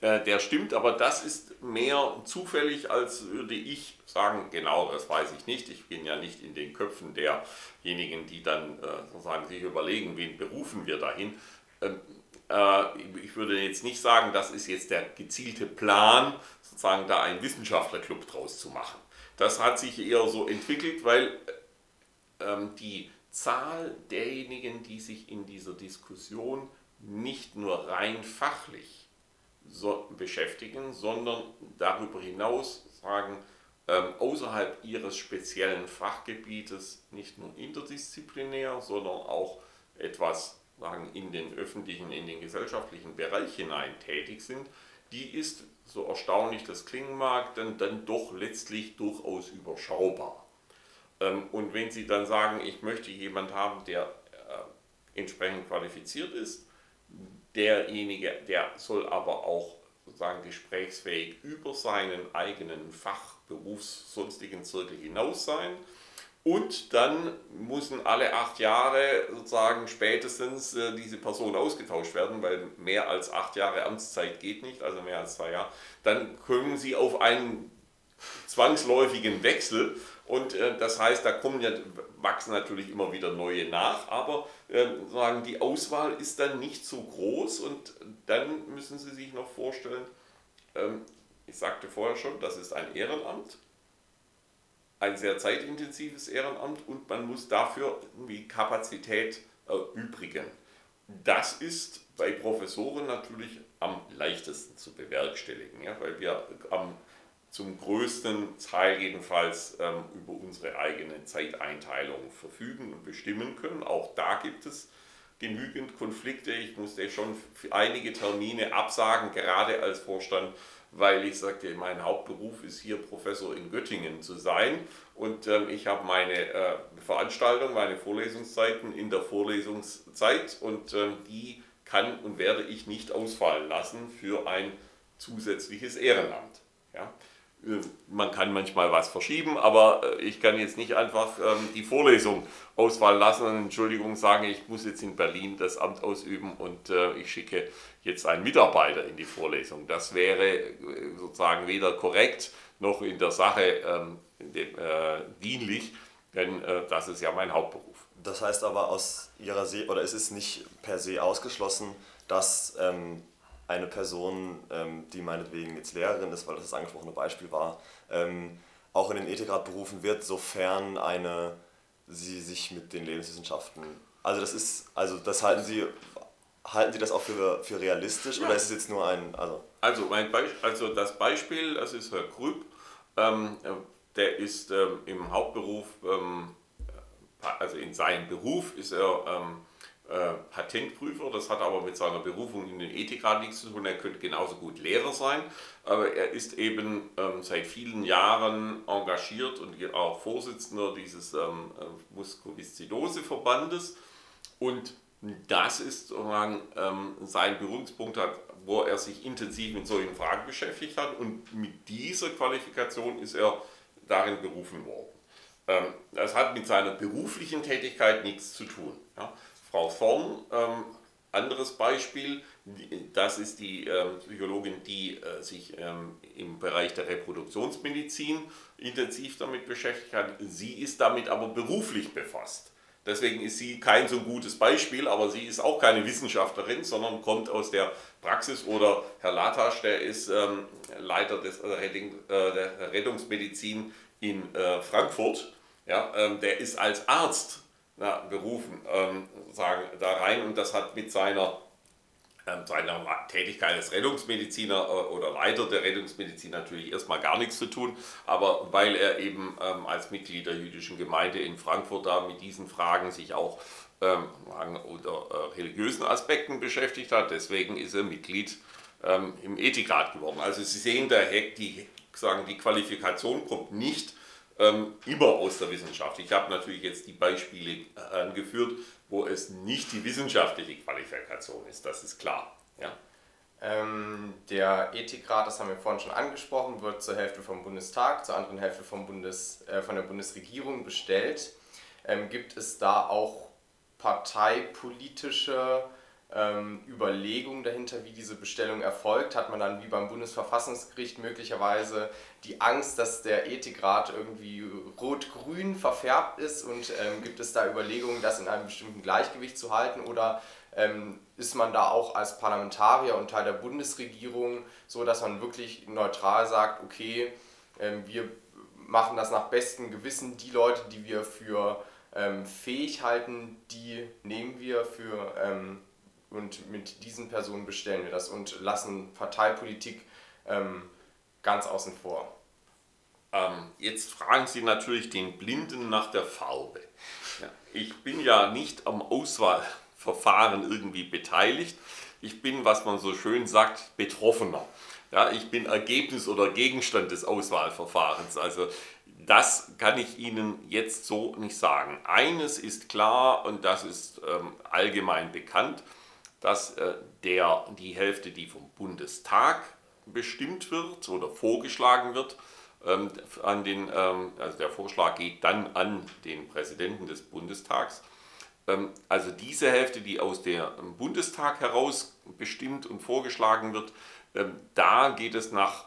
äh, der stimmt, aber das ist mehr zufällig, als würde ich sagen, genau, das weiß ich nicht. Ich bin ja nicht in den Köpfen derjenigen, die dann äh, sozusagen sich überlegen, wen berufen wir dahin. Ähm, äh, ich würde jetzt nicht sagen, das ist jetzt der gezielte Plan, sozusagen da einen Wissenschaftlerclub draus zu machen. Das hat sich eher so entwickelt, weil ähm, die Zahl derjenigen, die sich in dieser Diskussion nicht nur rein fachlich so beschäftigen, sondern darüber hinaus sagen, ähm, außerhalb ihres speziellen Fachgebietes nicht nur interdisziplinär, sondern auch etwas sagen, in den öffentlichen, in den gesellschaftlichen Bereich hinein tätig sind, die ist, so erstaunlich das klingen mag, dann, dann doch letztlich durchaus überschaubar. Ähm, und wenn Sie dann sagen, ich möchte jemanden haben, der äh, entsprechend qualifiziert ist, derjenige, der soll aber auch sozusagen gesprächsfähig über seinen eigenen Fach, Berufs-, sonstigen Zirkel hinaus sein. Und dann müssen alle acht Jahre sozusagen spätestens äh, diese Person ausgetauscht werden, weil mehr als acht Jahre Amtszeit geht nicht, also mehr als zwei Jahre. Dann kommen sie auf einen zwangsläufigen Wechsel und äh, das heißt, da kommen ja, wachsen natürlich immer wieder neue nach, aber sagen, die Auswahl ist dann nicht so groß und dann müssen Sie sich noch vorstellen, ähm, ich sagte vorher schon, das ist ein Ehrenamt, ein sehr zeitintensives Ehrenamt und man muss dafür irgendwie Kapazität erübrigen. Das ist bei Professoren natürlich am leichtesten zu bewerkstelligen, ja, weil wir am zum größten Teil jedenfalls ähm, über unsere eigene Zeiteinteilung verfügen und bestimmen können. Auch da gibt es genügend Konflikte. Ich musste schon einige Termine absagen, gerade als Vorstand, weil ich sagte, mein Hauptberuf ist hier Professor in Göttingen zu sein und ähm, ich habe meine äh, Veranstaltung, meine Vorlesungszeiten in der Vorlesungszeit und ähm, die kann und werde ich nicht ausfallen lassen für ein zusätzliches Ehrenamt. Ja? Man kann manchmal was verschieben, aber äh, ich kann jetzt nicht einfach ähm, die Vorlesung ausfallen lassen und Entschuldigung sagen, ich muss jetzt in Berlin das Amt ausüben und äh, ich schicke jetzt einen Mitarbeiter in die Vorlesung. Das wäre äh, sozusagen weder korrekt noch in der Sache ähm, äh, dienlich, denn äh, das ist ja mein Hauptberuf. Das heißt aber aus Ihrer Sicht, oder es ist nicht per se ausgeschlossen, dass ähm, eine Person, ähm, die meinetwegen jetzt Lehrerin ist, weil das das angesprochene Beispiel war, ähm, auch in den Ethikrat berufen wird, sofern eine sie sich mit den Lebenswissenschaften. Also das ist, also das halten Sie, halten Sie das auch für, für realistisch ja. oder ist es jetzt nur ein. Also, also, mein Be also das Beispiel, das ist Herr Krüpp, ähm, der ist ähm, im Hauptberuf, ähm, also in seinem Beruf ist er ähm, äh, Patentprüfer, das hat aber mit seiner Berufung in den Ethikrat nichts zu tun, er könnte genauso gut Lehrer sein, aber er ist eben ähm, seit vielen Jahren engagiert und auch Vorsitzender dieses ähm, äh, Muskoviszidose-Verbandes und das ist sozusagen ähm, sein Berührungspunkt, hat, wo er sich intensiv mit solchen Fragen beschäftigt hat und mit dieser Qualifikation ist er darin berufen worden. Ähm, das hat mit seiner beruflichen Tätigkeit nichts zu tun. Ja. Frau Vorn, ähm, anderes Beispiel, Das ist die ähm, Psychologin, die äh, sich ähm, im Bereich der Reproduktionsmedizin intensiv damit beschäftigt hat. Sie ist damit aber beruflich befasst. Deswegen ist sie kein so gutes Beispiel, aber sie ist auch keine Wissenschaftlerin, sondern kommt aus der Praxis. Oder Herr Latasch, der ist ähm, Leiter des, äh, äh, der Rettungsmedizin in äh, Frankfurt. Ja, ähm, der ist als Arzt na, berufen ähm, sagen, da rein und das hat mit seiner ähm, seiner Tätigkeit als Rettungsmediziner äh, oder Leiter der Rettungsmedizin natürlich erstmal gar nichts zu tun, aber weil er eben ähm, als Mitglied der jüdischen Gemeinde in Frankfurt da mit diesen Fragen sich auch ähm, unter äh, religiösen Aspekten beschäftigt hat, deswegen ist er Mitglied im Ethikrat geworden. Also Sie sehen, der die, sagen, die Qualifikation kommt nicht ähm, immer aus der Wissenschaft. Ich habe natürlich jetzt die Beispiele äh, angeführt, wo es nicht die wissenschaftliche Qualifikation ist, das ist klar. Ja. Ähm, der Ethikrat, das haben wir vorhin schon angesprochen, wird zur Hälfte vom Bundestag, zur anderen Hälfte vom Bundes, äh, von der Bundesregierung bestellt. Ähm, gibt es da auch parteipolitische ähm, Überlegungen dahinter, wie diese Bestellung erfolgt? Hat man dann wie beim Bundesverfassungsgericht möglicherweise die Angst, dass der Ethikrat irgendwie rot-grün verfärbt ist und ähm, gibt es da Überlegungen, das in einem bestimmten Gleichgewicht zu halten oder ähm, ist man da auch als Parlamentarier und Teil der Bundesregierung so, dass man wirklich neutral sagt, okay, ähm, wir machen das nach bestem Gewissen, die Leute, die wir für ähm, fähig halten, die nehmen wir für ähm, und mit diesen Personen bestellen wir das und lassen Parteipolitik ähm, ganz außen vor. Ähm, jetzt fragen Sie natürlich den Blinden nach der Farbe. Ja, ich bin ja nicht am Auswahlverfahren irgendwie beteiligt. Ich bin, was man so schön sagt, Betroffener. Ja, ich bin Ergebnis oder Gegenstand des Auswahlverfahrens. Also das kann ich Ihnen jetzt so nicht sagen. Eines ist klar und das ist ähm, allgemein bekannt dass äh, der, die Hälfte, die vom Bundestag bestimmt wird oder vorgeschlagen wird, ähm, an den, ähm, also der Vorschlag geht dann an den Präsidenten des Bundestags. Ähm, also diese Hälfte, die aus dem Bundestag heraus bestimmt und vorgeschlagen wird, da geht es nach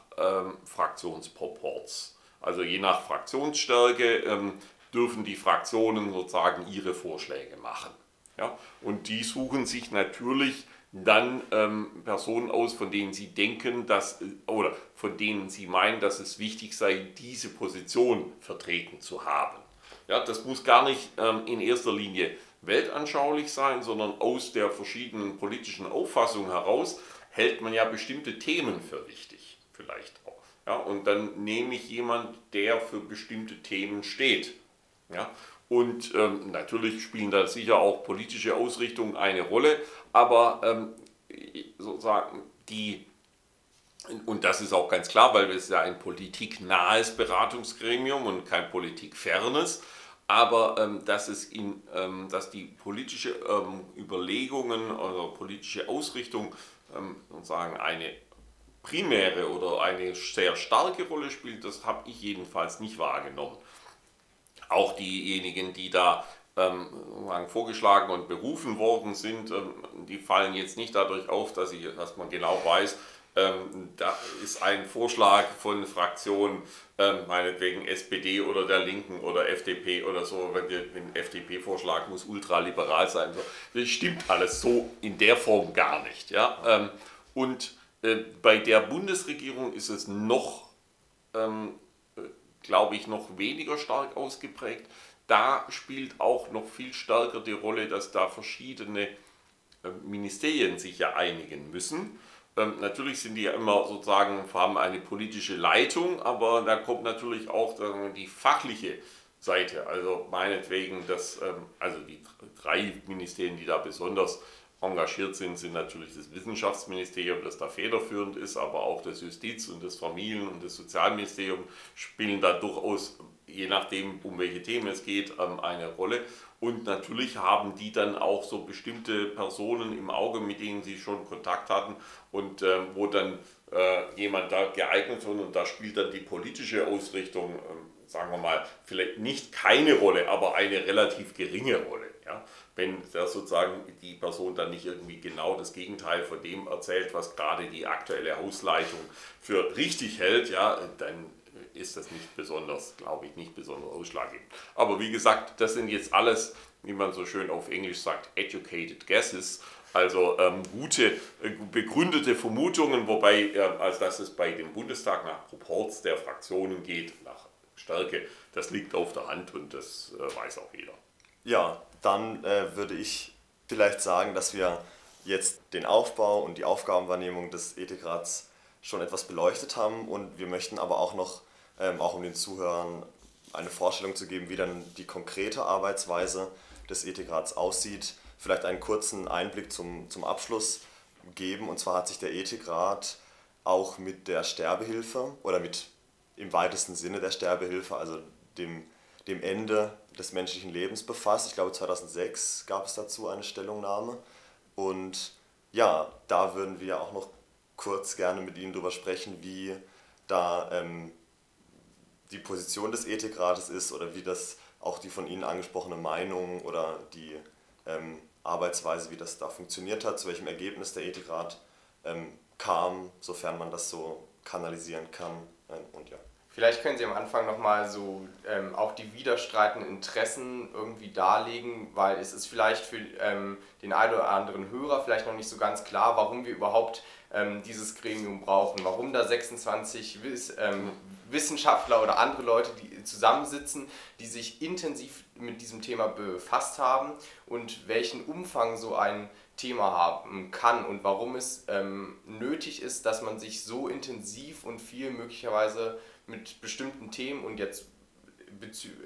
Fraktionsproports. Also je nach Fraktionsstärke dürfen die Fraktionen sozusagen ihre Vorschläge machen. Ja? Und die suchen sich natürlich dann ähm, Personen aus, von denen sie denken, dass, oder von denen sie meinen, dass es wichtig sei, diese Position vertreten zu haben. Ja, das muss gar nicht ähm, in erster Linie weltanschaulich sein, sondern aus der verschiedenen politischen Auffassung heraus hält man ja bestimmte Themen für wichtig, vielleicht auch. Ja, und dann nehme ich jemanden, der für bestimmte Themen steht. Ja, und ähm, natürlich spielen da sicher auch politische Ausrichtungen eine Rolle, aber ähm, sozusagen die, und das ist auch ganz klar, weil es ja ein politiknahes Beratungsgremium und kein politikfernes, aber ähm, dass, es in, ähm, dass die politische ähm, Überlegungen oder politische Ausrichtung ähm, sozusagen eine primäre oder eine sehr starke Rolle spielt, das habe ich jedenfalls nicht wahrgenommen auch diejenigen, die da ähm, vorgeschlagen und berufen worden sind, ähm, die fallen jetzt nicht dadurch auf, dass, ich, dass man genau weiß, ähm, da ist ein Vorschlag von Fraktionen, meinetwegen SPD oder der Linken oder FDP oder so, wenn der FDP-Vorschlag muss ultraliberal sein. Das stimmt alles so in der Form gar nicht. Ja? Und äh, bei der Bundesregierung ist es noch glaube ich, noch weniger stark ausgeprägt. Da spielt auch noch viel stärker die Rolle, dass da verschiedene äh, Ministerien sich ja einigen müssen. Ähm, natürlich sind die ja immer sozusagen, haben eine politische Leitung, aber da kommt natürlich auch die fachliche Seite. Also meinetwegen, dass ähm, also die drei Ministerien, die da besonders engagiert sind, sind natürlich das Wissenschaftsministerium, das da federführend ist, aber auch das Justiz- und das Familien- und das Sozialministerium spielen da durchaus, je nachdem, um welche Themen es geht, ähm, eine Rolle. Und natürlich haben die dann auch so bestimmte Personen im Auge, mit denen sie schon Kontakt hatten und ähm, wo dann äh, jemand da geeignet wird und da spielt dann die politische Ausrichtung, äh, sagen wir mal, vielleicht nicht keine Rolle, aber eine relativ geringe Rolle. Ja? Wenn der sozusagen die Person dann nicht irgendwie genau das Gegenteil von dem erzählt, was gerade die aktuelle Hausleitung für richtig hält, ja, dann ist das nicht besonders, glaube ich, nicht besonders ausschlaggebend. Aber wie gesagt, das sind jetzt alles, wie man so schön auf Englisch sagt, educated guesses, also ähm, gute, äh, begründete Vermutungen, wobei, äh, als dass es bei dem Bundestag nach Proports der Fraktionen geht, nach Stärke, das liegt auf der Hand und das äh, weiß auch jeder. Ja, dann äh, würde ich vielleicht sagen, dass wir jetzt den Aufbau und die Aufgabenwahrnehmung des Ethikrats schon etwas beleuchtet haben und wir möchten aber auch noch ähm, auch um den Zuhörern eine Vorstellung zu geben, wie dann die konkrete Arbeitsweise des Ethikrats aussieht, vielleicht einen kurzen Einblick zum, zum Abschluss geben. Und zwar hat sich der Ethikrat auch mit der Sterbehilfe oder mit im weitesten Sinne der Sterbehilfe, also dem, dem Ende des menschlichen Lebens befasst. Ich glaube 2006 gab es dazu eine Stellungnahme. Und ja, da würden wir auch noch kurz gerne mit Ihnen darüber sprechen, wie da ähm, die Position des Ethikrates ist oder wie das auch die von Ihnen angesprochene Meinung oder die ähm, Arbeitsweise, wie das da funktioniert hat, zu welchem Ergebnis der Ethikrat ähm, kam, sofern man das so kanalisieren kann. Ähm, und ja. Vielleicht können Sie am Anfang nochmal so ähm, auch die widerstreitenden Interessen irgendwie darlegen, weil es ist vielleicht für ähm, den einen oder anderen Hörer vielleicht noch nicht so ganz klar, warum wir überhaupt ähm, dieses Gremium brauchen, warum da 26 Wiss, ähm, Wissenschaftler oder andere Leute, die zusammensitzen, die sich intensiv mit diesem Thema befasst haben und welchen Umfang so ein Thema haben kann und warum es ähm, nötig ist, dass man sich so intensiv und viel möglicherweise mit bestimmten Themen und jetzt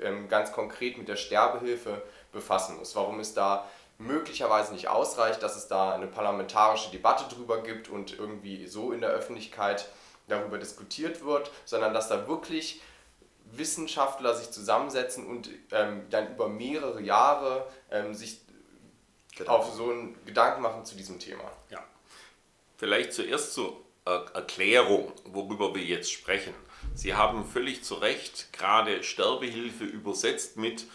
ähm, ganz konkret mit der Sterbehilfe befassen muss. Warum es da möglicherweise nicht ausreicht, dass es da eine parlamentarische Debatte drüber gibt und irgendwie so in der Öffentlichkeit darüber diskutiert wird, sondern dass da wirklich Wissenschaftler sich zusammensetzen und ähm, dann über mehrere Jahre ähm, sich genau. auf so einen Gedanken machen zu diesem Thema. Ja. Vielleicht zuerst zur Erklärung, worüber wir jetzt sprechen. Sie haben völlig zu Recht gerade Sterbehilfe übersetzt mit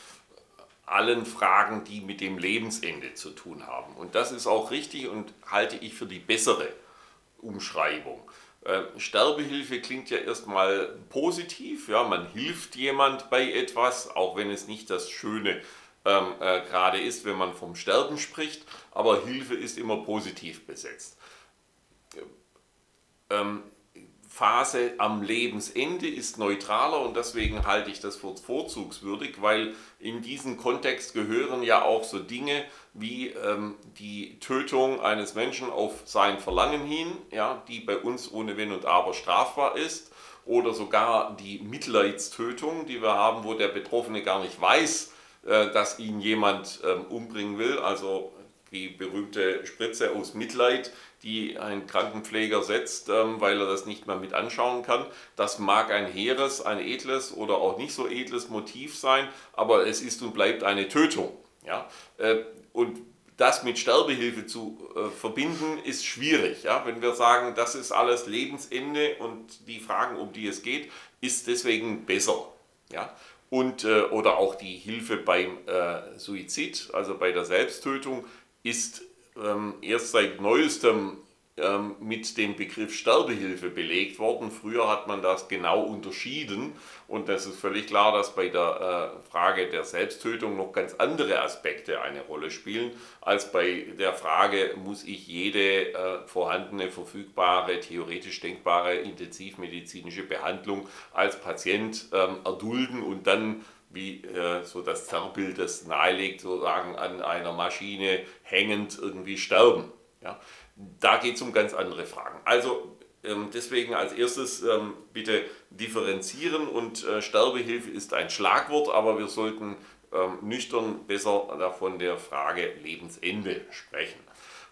allen Fragen, die mit dem Lebensende zu tun haben. Und das ist auch richtig und halte ich für die bessere Umschreibung. Äh, Sterbehilfe klingt ja erstmal positiv, ja, man hilft jemand bei etwas, auch wenn es nicht das Schöne ähm, äh, gerade ist, wenn man vom Sterben spricht, aber Hilfe ist immer positiv besetzt. Ähm, Phase am Lebensende ist neutraler und deswegen halte ich das für vorzugswürdig, weil in diesen Kontext gehören ja auch so Dinge wie ähm, die Tötung eines Menschen auf sein Verlangen hin, ja, die bei uns ohne Wenn und Aber strafbar ist, oder sogar die Mitleidstötung, die wir haben, wo der Betroffene gar nicht weiß, äh, dass ihn jemand ähm, umbringen will, also die berühmte Spritze aus Mitleid, die ein Krankenpfleger setzt, ähm, weil er das nicht mehr mit anschauen kann. Das mag ein hehres, ein edles oder auch nicht so edles Motiv sein, aber es ist und bleibt eine Tötung. Ja? Äh, und das mit Sterbehilfe zu äh, verbinden, ist schwierig. Ja? Wenn wir sagen, das ist alles Lebensende und die Fragen, um die es geht, ist deswegen besser. Ja? Und, äh, oder auch die Hilfe beim äh, Suizid, also bei der Selbsttötung, ist ähm, erst seit neuestem ähm, mit dem Begriff Sterbehilfe belegt worden. Früher hat man das genau unterschieden und es ist völlig klar, dass bei der äh, Frage der Selbsttötung noch ganz andere Aspekte eine Rolle spielen, als bei der Frage, muss ich jede äh, vorhandene, verfügbare, theoretisch denkbare intensivmedizinische Behandlung als Patient ähm, erdulden und dann wie äh, so das Zerrbild das nahelegt, sozusagen an einer Maschine hängend irgendwie sterben. Ja? Da geht es um ganz andere Fragen. Also ähm, deswegen als erstes ähm, bitte differenzieren und äh, Sterbehilfe ist ein Schlagwort, aber wir sollten ähm, nüchtern besser von der Frage Lebensende sprechen.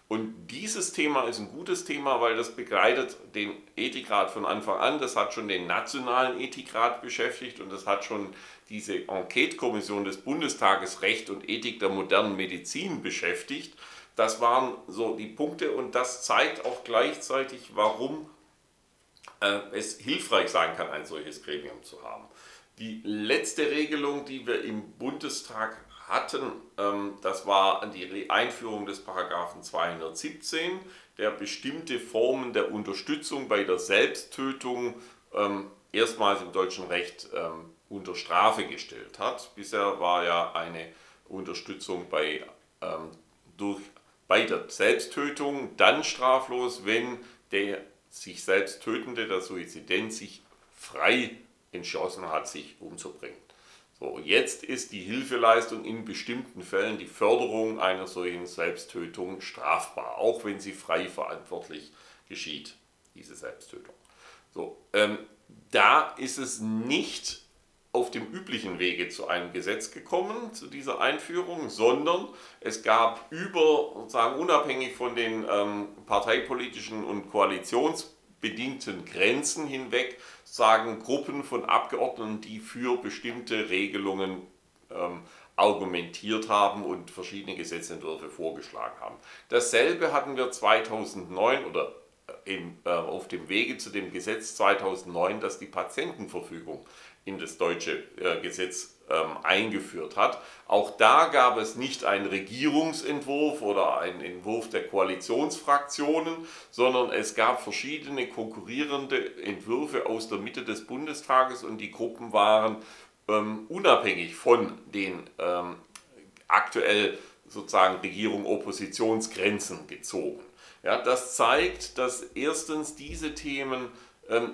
Und dieses Thema ist ein gutes Thema, weil das begleitet den Ethikrat von Anfang an. Das hat schon den nationalen Ethikrat beschäftigt und das hat schon diese Enquete-Kommission des Bundestages Recht und Ethik der modernen Medizin beschäftigt. Das waren so die Punkte und das zeigt auch gleichzeitig, warum äh, es hilfreich sein kann, ein solches Gremium zu haben. Die letzte Regelung, die wir im Bundestag hatten, ähm, das war die Einführung des Paragraphen 217, der bestimmte Formen der Unterstützung bei der Selbsttötung ähm, erstmals im deutschen Recht ähm, unter Strafe gestellt hat. Bisher war ja eine Unterstützung bei, durch, bei der Selbsttötung dann straflos, wenn der sich selbst tötende, der Suizident, sich frei entschlossen hat, sich umzubringen. So, jetzt ist die Hilfeleistung in bestimmten Fällen die Förderung einer solchen Selbsttötung strafbar, auch wenn sie frei verantwortlich geschieht, diese Selbsttötung. So, ähm, da ist es nicht auf dem üblichen Wege zu einem Gesetz gekommen, zu dieser Einführung, sondern es gab über, sozusagen unabhängig von den ähm, parteipolitischen und koalitionsbedingten Grenzen hinweg, sagen Gruppen von Abgeordneten, die für bestimmte Regelungen ähm, argumentiert haben und verschiedene Gesetzentwürfe vorgeschlagen haben. Dasselbe hatten wir 2009 oder äh, im, äh, auf dem Wege zu dem Gesetz 2009, das die Patientenverfügung in das deutsche äh, Gesetz ähm, eingeführt hat. Auch da gab es nicht einen Regierungsentwurf oder einen Entwurf der Koalitionsfraktionen, sondern es gab verschiedene konkurrierende Entwürfe aus der Mitte des Bundestages und die Gruppen waren ähm, unabhängig von den ähm, aktuell sozusagen Regierung-Oppositionsgrenzen gezogen. Ja, das zeigt, dass erstens diese Themen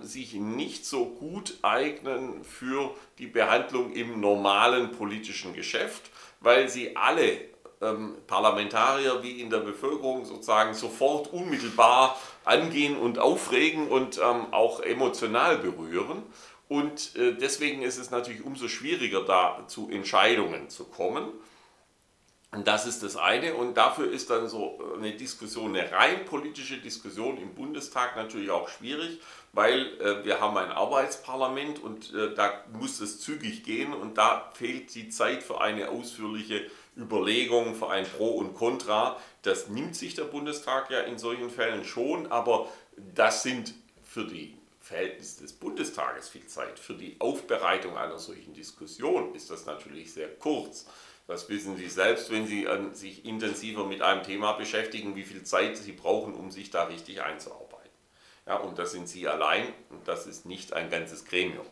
sich nicht so gut eignen für die Behandlung im normalen politischen Geschäft, weil sie alle ähm, Parlamentarier wie in der Bevölkerung sozusagen sofort unmittelbar angehen und aufregen und ähm, auch emotional berühren. Und äh, deswegen ist es natürlich umso schwieriger, da zu Entscheidungen zu kommen. Das ist das eine. Und dafür ist dann so eine Diskussion, eine rein politische Diskussion im Bundestag natürlich auch schwierig, weil äh, wir haben ein Arbeitsparlament und äh, da muss es zügig gehen und da fehlt die Zeit für eine ausführliche Überlegung, für ein Pro und Contra. Das nimmt sich der Bundestag ja in solchen Fällen schon, aber das sind für die Verhältnisse des Bundestages viel Zeit. Für die Aufbereitung einer solchen Diskussion ist das natürlich sehr kurz. Das wissen Sie selbst, wenn Sie äh, sich intensiver mit einem Thema beschäftigen, wie viel Zeit Sie brauchen, um sich da richtig einzuarbeiten. Ja, und das sind Sie allein und das ist nicht ein ganzes Gremium.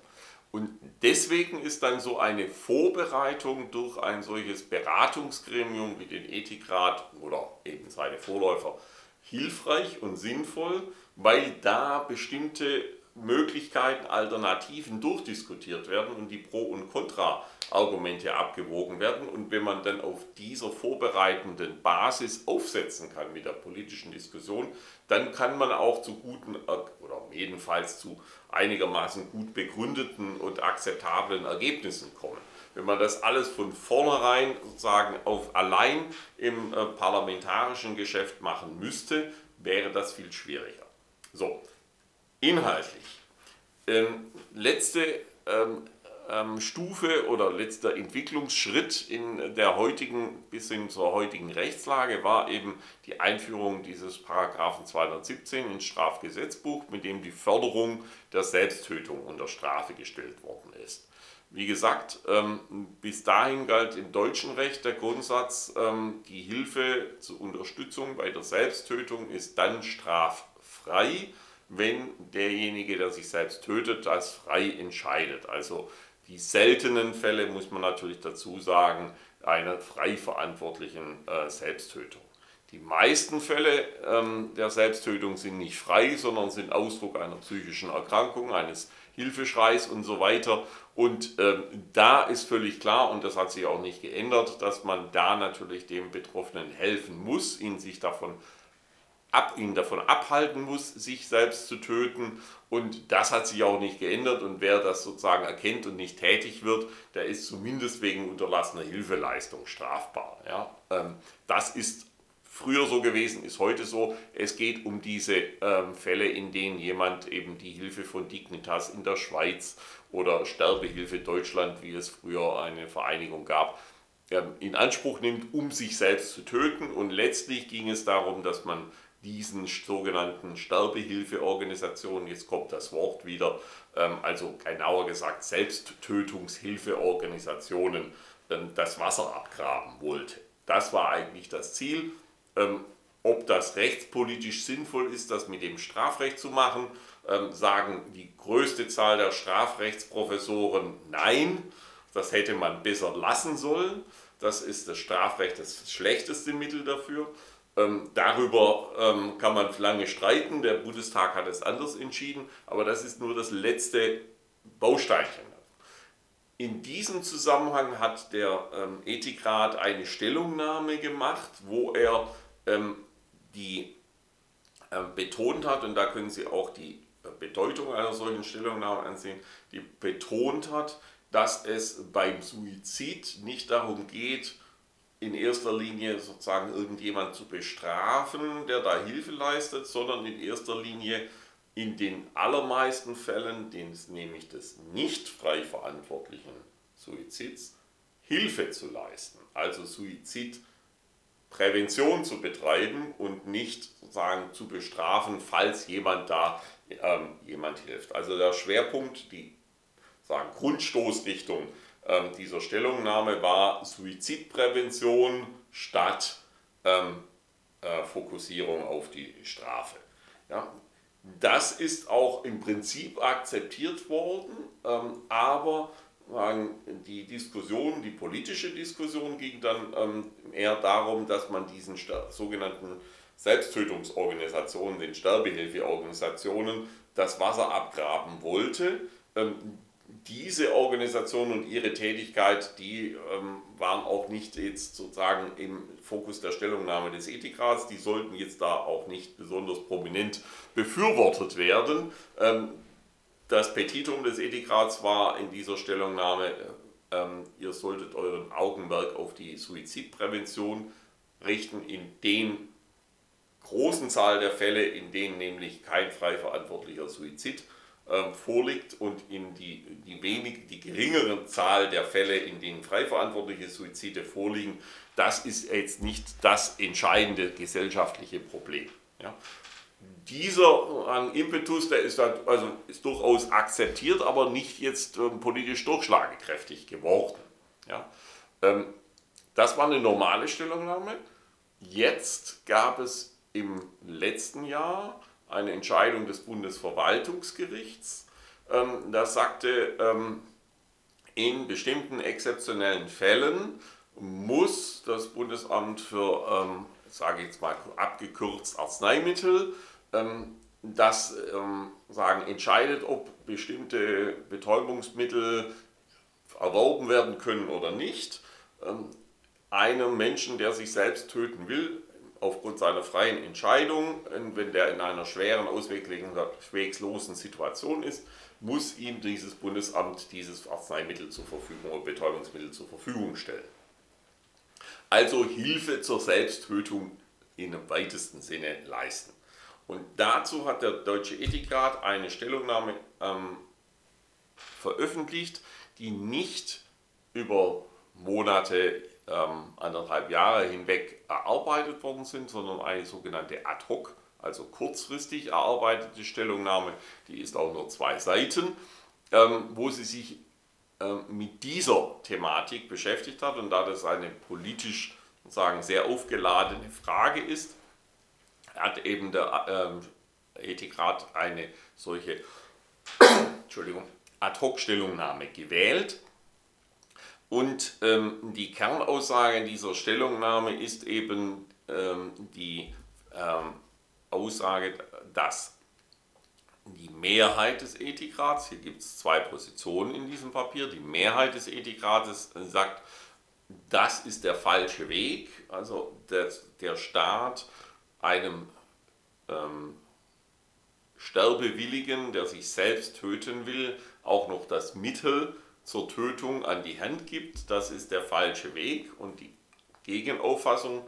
Und deswegen ist dann so eine Vorbereitung durch ein solches Beratungsgremium wie den Ethikrat oder eben seine Vorläufer hilfreich und sinnvoll, weil da bestimmte Möglichkeiten, Alternativen durchdiskutiert werden und die Pro- und Kontra-Argumente abgewogen werden. Und wenn man dann auf dieser vorbereitenden Basis aufsetzen kann mit der politischen Diskussion, dann kann man auch zu guten oder jedenfalls zu einigermaßen gut begründeten und akzeptablen Ergebnissen kommen. Wenn man das alles von vornherein sozusagen auf allein im äh, parlamentarischen Geschäft machen müsste, wäre das viel schwieriger. So, Inhaltlich. Ähm, letzte ähm, ähm, Stufe oder letzter Entwicklungsschritt in der heutigen bis hin zur heutigen Rechtslage war eben die Einführung dieses Paragraphen 217 ins Strafgesetzbuch, mit dem die Förderung der Selbsttötung unter Strafe gestellt worden ist. Wie gesagt, ähm, bis dahin galt im deutschen Recht der Grundsatz, ähm, die Hilfe zur Unterstützung bei der Selbsttötung ist dann straffrei wenn derjenige, der sich selbst tötet, das frei entscheidet. Also die seltenen Fälle, muss man natürlich dazu sagen, einer frei verantwortlichen äh, Selbsttötung. Die meisten Fälle ähm, der Selbsttötung sind nicht frei, sondern sind Ausdruck einer psychischen Erkrankung, eines Hilfeschreis und so weiter. Und ähm, da ist völlig klar, und das hat sich auch nicht geändert, dass man da natürlich dem Betroffenen helfen muss, ihn sich davon ab, ihn davon abhalten muss, sich selbst zu töten. Und das hat sich auch nicht geändert. Und wer das sozusagen erkennt und nicht tätig wird, der ist zumindest wegen unterlassener Hilfeleistung strafbar. Ja? Ähm, das ist früher so gewesen, ist heute so. Es geht um diese ähm, Fälle, in denen jemand eben die Hilfe von Dignitas in der Schweiz oder Sterbehilfe Deutschland, wie es früher eine Vereinigung gab, ähm, in Anspruch nimmt, um sich selbst zu töten. Und letztlich ging es darum, dass man diesen sogenannten Sterbehilfeorganisationen, jetzt kommt das Wort wieder, ähm, also genauer gesagt Selbsttötungshilfeorganisationen, ähm, das Wasser abgraben wollte. Das war eigentlich das Ziel. Ähm, ob das rechtspolitisch sinnvoll ist, das mit dem Strafrecht zu machen, sagen die größte Zahl der Strafrechtsprofessoren nein. Das hätte man besser lassen sollen. Das ist das Strafrecht das schlechteste Mittel dafür. Ähm, darüber ähm, kann man lange streiten. Der Bundestag hat es anders entschieden, aber das ist nur das letzte Bausteinchen. In diesem Zusammenhang hat der ähm, Ethikrat eine Stellungnahme gemacht, wo er ähm, die äh, betont hat, und da können Sie auch die äh, Bedeutung einer solchen Stellungnahme ansehen, die betont hat, dass es beim Suizid nicht darum geht, in erster Linie sozusagen irgendjemand zu bestrafen, der da Hilfe leistet, sondern in erster Linie in den allermeisten Fällen, nämlich des nicht frei verantwortlichen Suizids, Hilfe zu leisten. Also Suizidprävention zu betreiben und nicht sozusagen zu bestrafen, falls jemand da ähm, jemand hilft. Also der Schwerpunkt, die sagen, Grundstoßrichtung ähm, dieser Stellungnahme war Suizidprävention statt ähm, äh, Fokussierung auf die Strafe. Ja, das ist auch im Prinzip akzeptiert worden, ähm, aber die Diskussion, die politische Diskussion ging dann ähm, eher darum, dass man diesen sogenannten Selbsttötungsorganisationen, den Sterbehilfeorganisationen, das Wasser abgraben wollte. Ähm, diese Organisation und ihre Tätigkeit, die ähm, waren auch nicht jetzt sozusagen im Fokus der Stellungnahme des Ethikrats, die sollten jetzt da auch nicht besonders prominent befürwortet werden. Ähm, das Petitum des Ethikrats war in dieser Stellungnahme, ähm, ihr solltet euren Augenmerk auf die Suizidprävention richten, in den großen Zahl der Fälle, in denen nämlich kein frei verantwortlicher Suizid ähm, vorliegt und in die, die, wenig, die geringere Zahl der Fälle, in denen frei verantwortliche Suizide vorliegen, das ist jetzt nicht das entscheidende gesellschaftliche Problem. Ja. Dieser äh, Impetus, der ist, halt, also ist durchaus akzeptiert, aber nicht jetzt ähm, politisch durchschlagekräftig geworden. Ja. Ähm, das war eine normale Stellungnahme. Jetzt gab es im letzten Jahr eine Entscheidung des Bundesverwaltungsgerichts. Ähm, das sagte, ähm, in bestimmten exzeptionellen Fällen muss das Bundesamt für, ähm, sage ich jetzt mal abgekürzt, Arzneimittel, das sagen, entscheidet, ob bestimmte Betäubungsmittel erworben werden können oder nicht, einem Menschen, der sich selbst töten will, aufgrund seiner freien Entscheidung, wenn der in einer schweren, auswegslosen Situation ist, muss ihm dieses Bundesamt dieses Arzneimittel zur Verfügung oder Betäubungsmittel zur Verfügung stellen. Also Hilfe zur Selbsttötung in im weitesten Sinne leisten. Und dazu hat der Deutsche Ethikrat eine Stellungnahme ähm, veröffentlicht, die nicht über Monate ähm, anderthalb Jahre hinweg erarbeitet worden sind, sondern eine sogenannte ad hoc, also kurzfristig erarbeitete Stellungnahme, die ist auch nur zwei Seiten, ähm, wo sie sich ähm, mit dieser Thematik beschäftigt hat. Und da das eine politisch sagen, sehr aufgeladene Frage ist, hat eben der ähm, Ethikrat eine solche *coughs* Entschuldigung, Ad-Hoc-Stellungnahme gewählt und ähm, die Kernaussage dieser Stellungnahme ist eben ähm, die ähm, Aussage, dass die Mehrheit des Ethikrats, hier gibt es zwei Positionen in diesem Papier, die Mehrheit des Ethikrates sagt, das ist der falsche Weg, also der, der Staat einem ähm, Sterbewilligen, der sich selbst töten will, auch noch das Mittel zur Tötung an die Hand gibt, das ist der falsche Weg. Und die Gegenauffassung,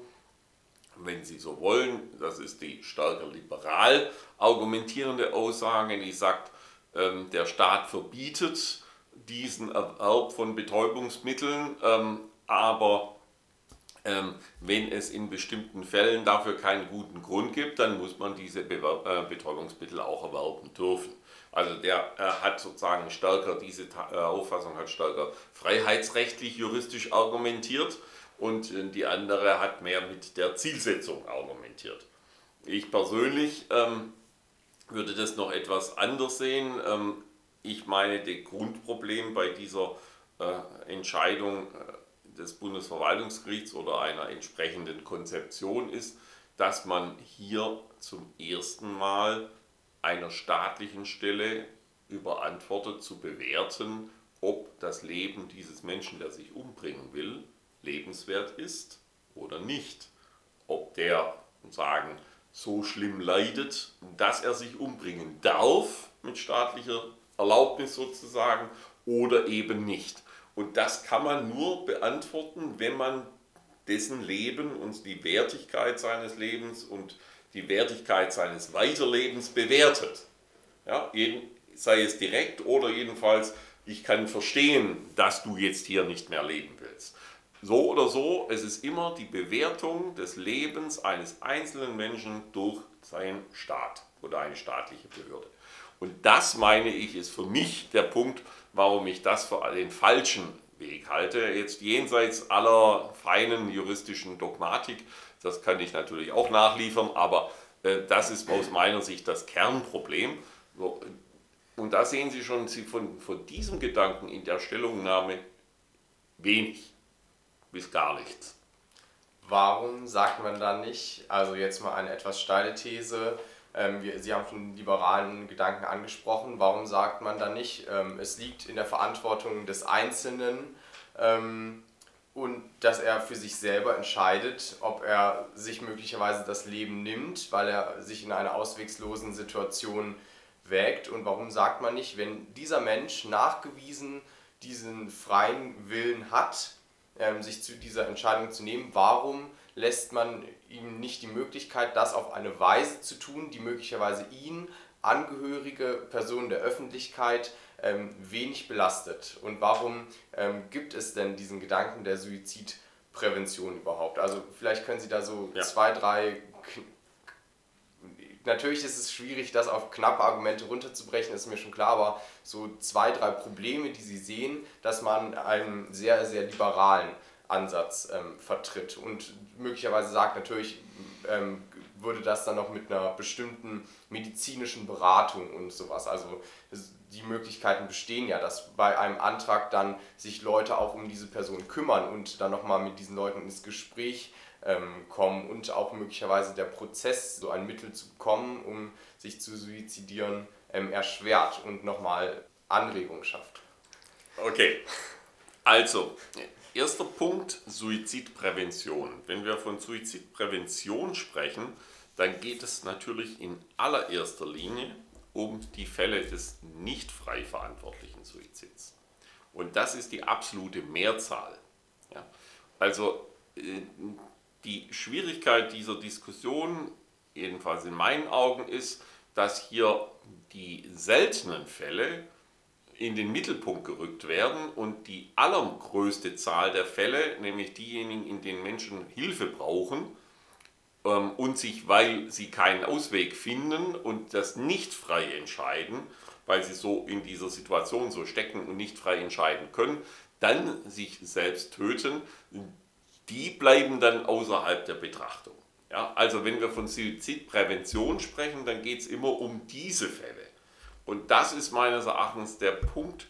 wenn Sie so wollen, das ist die stärker liberal argumentierende Aussage, die sagt, ähm, der Staat verbietet diesen Erwerb von Betäubungsmitteln, ähm, aber Ähm, wenn es in bestimmten Fällen dafür keinen guten Grund gibt, dann muss man diese äh, Betäubungsmittel auch erwerben dürfen. Also der äh, hat sozusagen stärker, diese äh, Auffassung hat stärker freiheitsrechtlich juristisch argumentiert und äh, die andere hat mehr mit der Zielsetzung argumentiert. Ich persönlich ähm, würde das noch etwas anders sehen. Ähm, ich meine, das Grundproblem bei dieser äh, Entscheidung äh, des Bundesverwaltungsgerichts oder einer entsprechenden Konzeption ist, dass man hier zum ersten Mal einer staatlichen Stelle überantwortet zu bewerten, ob das Leben dieses Menschen, der sich umbringen will, lebenswert ist oder nicht. Ob der sagen so schlimm leidet, dass er sich umbringen darf mit staatlicher Erlaubnis sozusagen oder eben nicht. Und das kann man nur beantworten, wenn man dessen Leben und die Wertigkeit seines Lebens und die Wertigkeit seines Weiterlebens bewertet. Ja, sei es direkt oder jedenfalls, ich kann verstehen, dass du jetzt hier nicht mehr leben willst. So oder so, es ist immer die Bewertung des Lebens eines einzelnen Menschen durch seinen Staat oder eine staatliche Behörde. Und das meine ich ist für mich der Punkt, warum ich das für den falschen Weg halte. Jetzt jenseits aller feinen juristischen Dogmatik, das kann ich natürlich auch nachliefern, aber äh, das ist aus meiner Sicht das Kernproblem. Und da sehen Sie schon Sie von, von diesem Gedanken in der Stellungnahme wenig bis gar nichts. Warum sagt man dann nicht, also jetzt mal eine etwas steile These, ähm, wir, Sie haben den liberalen Gedanken angesprochen. Warum sagt man dann nicht, ähm, es liegt in der Verantwortung des Einzelnen ähm, und dass er für sich selber entscheidet, ob er sich möglicherweise das Leben nimmt, weil er sich in einer auswegslosen Situation wägt? Und warum sagt man nicht, wenn dieser Mensch nachgewiesen diesen freien Willen hat, ähm, sich zu dieser Entscheidung zu nehmen, warum lässt man ihm nicht die Möglichkeit, das auf eine Weise zu tun, die möglicherweise ihn, Angehörige, Personen der Öffentlichkeit ähm, wenig belastet? Und warum ähm, gibt es denn diesen Gedanken der Suizidprävention überhaupt? Also vielleicht können Sie da so ja. zwei, drei... Natürlich ist es schwierig, das auf knappe Argumente runterzubrechen, ist mir schon klar, aber so zwei, drei Probleme, die Sie sehen, dass man einen sehr, sehr liberalen Ansatz ähm, vertritt und möglicherweise sagt, natürlich ähm, würde das dann noch mit einer bestimmten medizinischen Beratung und sowas. Also die Möglichkeiten bestehen ja, dass bei einem Antrag dann sich Leute auch um diese Person kümmern und dann nochmal mit diesen Leuten ins Gespräch ähm, kommen und auch möglicherweise der Prozess, so ein Mittel zu bekommen, um sich zu suizidieren, ähm, erschwert und nochmal Anregung schafft. Okay, also Erster Punkt, Suizidprävention. Wenn wir von Suizidprävention sprechen, dann geht es natürlich in allererster Linie um die Fälle des nicht frei verantwortlichen Suizids. Und das ist die absolute Mehrzahl. Ja? Also äh, die Schwierigkeit dieser Diskussion, jedenfalls in meinen Augen, ist, dass hier die seltenen Fälle in den Mittelpunkt gerückt werden und die allergrößte Zahl der Fälle, nämlich diejenigen, in denen Menschen Hilfe brauchen und sich, weil sie keinen Ausweg finden und das nicht frei entscheiden, weil sie so in dieser Situation so stecken und nicht frei entscheiden können, dann sich selbst töten, die bleiben dann außerhalb der Betrachtung. Ja, also wenn wir von Suizidprävention sprechen, dann geht es immer um diese Fälle. Und das ist meines Erachtens der Punkt,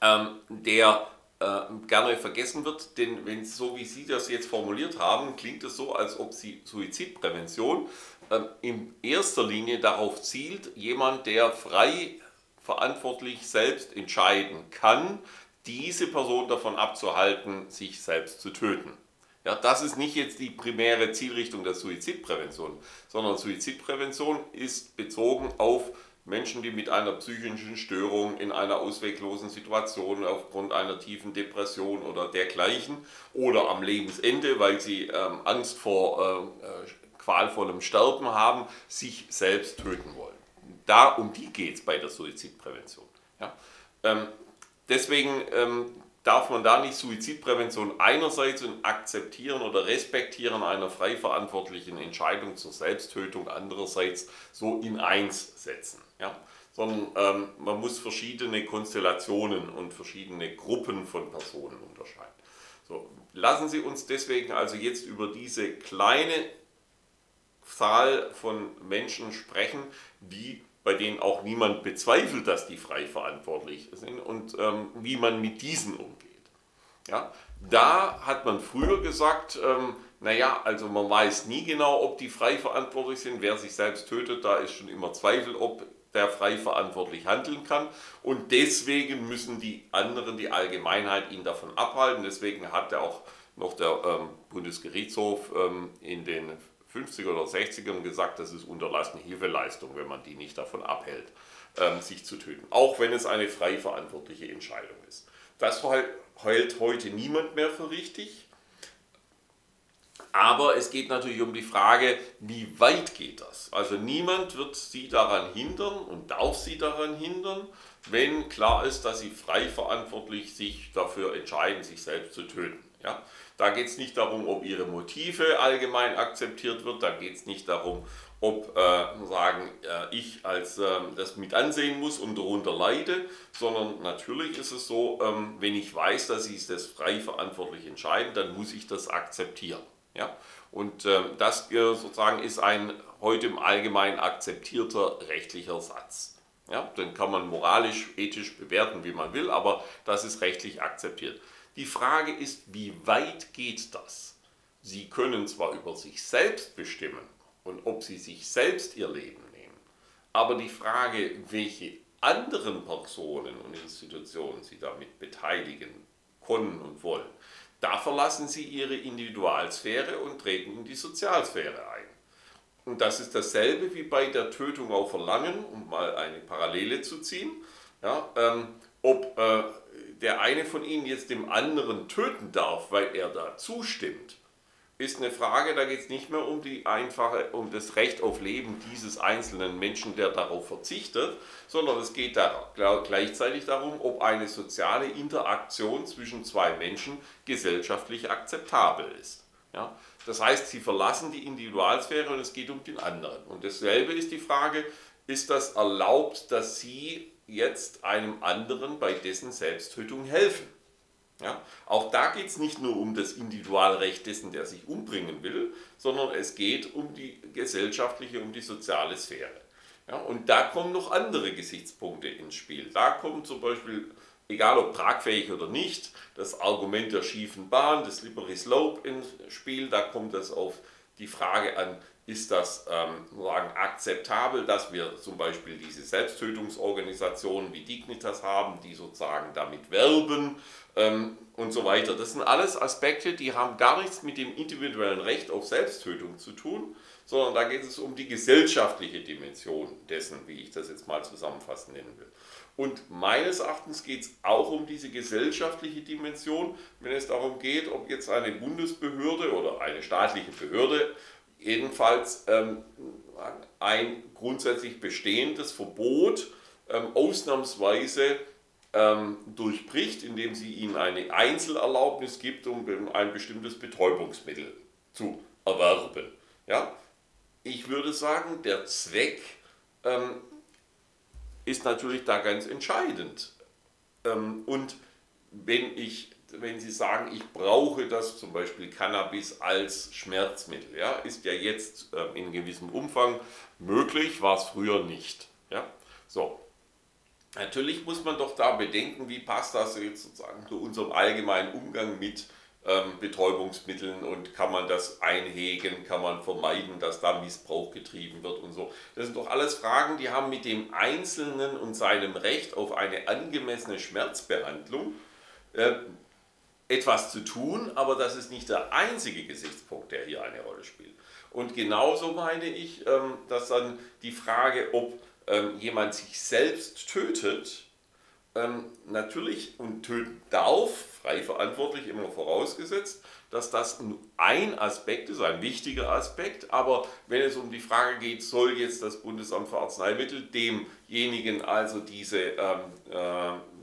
ähm, der äh, gerne vergessen wird, denn wenn so wie Sie das jetzt formuliert haben, klingt es so, als ob Sie Suizidprävention äh, in erster Linie darauf zielt, jemand, der frei verantwortlich selbst entscheiden kann, diese Person davon abzuhalten, sich selbst zu töten. Ja, das ist nicht jetzt die primäre Zielrichtung der Suizidprävention, sondern Suizidprävention ist bezogen auf Menschen, die mit einer psychischen Störung in einer ausweglosen Situation aufgrund einer tiefen Depression oder dergleichen oder am Lebensende, weil sie ähm, Angst vor äh, äh, qualvollem Sterben haben, sich selbst töten wollen. Da um die geht es bei der Suizidprävention. Ja? Ähm, deswegen ähm, darf man da nicht Suizidprävention einerseits und akzeptieren oder respektieren einer frei verantwortlichen Entscheidung zur Selbsttötung andererseits so in eins setzen. Ja? Sondern ähm, man muss verschiedene Konstellationen und verschiedene Gruppen von Personen unterscheiden. So, lassen Sie uns deswegen also jetzt über diese kleine Zahl von Menschen sprechen, die bei denen auch niemand bezweifelt, dass die frei verantwortlich sind und ähm, wie man mit diesen umgeht. Ja? Da hat man früher gesagt, ähm, naja, also man weiß nie genau, ob die frei verantwortlich sind. Wer sich selbst tötet, da ist schon immer Zweifel, ob der frei verantwortlich handeln kann. Und deswegen müssen die anderen, die Allgemeinheit, ihn davon abhalten. Deswegen hat er auch noch der ähm, Bundesgerichtshof ähm, in den 50er oder 60ern gesagt, das ist unterlassene Hilfeleistung, wenn man die nicht davon abhält, ähm, sich zu töten. Auch wenn es eine frei verantwortliche Entscheidung ist. Das hält heute niemand mehr für richtig. Aber es geht natürlich um die Frage, wie weit geht das? Also niemand wird sie daran hindern und darf sie daran hindern, wenn klar ist, dass sie frei verantwortlich sich dafür entscheiden, sich selbst zu töten. Ja? Da geht es nicht darum, ob ihre Motive allgemein akzeptiert wird, da geht es nicht darum, ob äh, sagen, äh, ich als äh, das mit ansehen muss und darunter leide, sondern natürlich ist es so, ähm, wenn ich weiß, dass sie das frei verantwortlich entscheiden, dann muss ich das akzeptieren. Ja? Und ähm, das äh, sozusagen ist ein heute im Allgemeinen akzeptierter rechtlicher Satz. Ja? Den kann man moralisch, ethisch bewerten, wie man will, aber das ist rechtlich akzeptiert. Die Frage ist, wie weit geht das? Sie können zwar über sich selbst bestimmen und ob sie sich selbst ihr Leben nehmen, aber die Frage, welche anderen Personen und Institutionen sie damit beteiligen können und wollen, da verlassen sie ihre Individualsphäre und treten in die Sozialsphäre ein. Und das ist dasselbe wie bei der Tötung auf Verlangen, um mal eine Parallele zu ziehen. Ja, ähm, ob äh, der eine von ihnen jetzt dem anderen töten darf, weil er da zustimmt, ist eine Frage, da geht es nicht mehr um die einfache, um das Recht auf Leben dieses einzelnen Menschen, der darauf verzichtet, sondern es geht da gleichzeitig darum, ob eine soziale Interaktion zwischen zwei Menschen gesellschaftlich akzeptabel ist. Ja? Das heißt, sie verlassen die Individualsphäre und es geht um den anderen. Und dasselbe ist die Frage, ist das erlaubt, dass sie jetzt einem anderen bei dessen Selbsttötung helfen. Ja? Auch da geht es nicht nur um das Individualrecht dessen, der sich umbringen will, sondern es geht um die gesellschaftliche, um die soziale Sphäre. Ja? Und da kommen noch andere Gesichtspunkte ins Spiel. Da kommt zum Beispiel, egal ob tragfähig oder nicht, das Argument der schiefen Bahn, des Slippery Slope ins Spiel. Da kommt es auf die Frage an, ist das ähm, sagen, akzeptabel, dass wir zum Beispiel diese Selbsttötungsorganisationen wie Dignitas haben, die sozusagen damit werben ähm, und so weiter. Das sind alles Aspekte, die haben gar nichts mit dem individuellen Recht auf Selbsttötung zu tun, sondern da geht es um die gesellschaftliche Dimension dessen, wie ich das jetzt mal zusammenfassend nennen will. Und meines Erachtens geht es auch um diese gesellschaftliche Dimension, wenn es darum geht, ob jetzt eine Bundesbehörde oder eine staatliche Behörde jedenfalls ähm, ein grundsätzlich bestehendes Verbot ähm, ausnahmsweise ähm, durchbricht, indem sie ihnen eine Einzelerlaubnis gibt, um ein bestimmtes Betäubungsmittel zu erwerben. Ja? Ich würde sagen, der Zweck ähm, ist natürlich da ganz entscheidend. Ähm, und wenn ich wenn Sie sagen, ich brauche das, zum Beispiel Cannabis als Schmerzmittel, ja, ist ja jetzt äh, in gewissem Umfang möglich, war es früher nicht. Ja? So. Natürlich muss man doch da bedenken, wie passt das jetzt sozusagen zu unserem allgemeinen Umgang mit ähm, Betäubungsmitteln und kann man das einhegen, kann man vermeiden, dass da Missbrauch getrieben wird und so. Das sind doch alles Fragen, die haben mit dem Einzelnen und seinem Recht auf eine angemessene Schmerzbehandlung äh, etwas zu tun, aber das ist nicht der einzige Gesichtspunkt, der hier eine Rolle spielt. Und genauso meine ich, ähm, dass dann die Frage, ob ähm, jemand sich selbst tötet, ähm, natürlich und töten darf, frei verantwortlich immer vorausgesetzt, dass das ein Aspekt ist, ein wichtiger Aspekt, aber wenn es um die Frage geht, soll jetzt das Bundesamt für Arzneimittel demjenigen also diese, äh,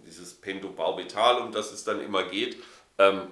dieses Pentobarbital, um das es dann immer geht, ähm,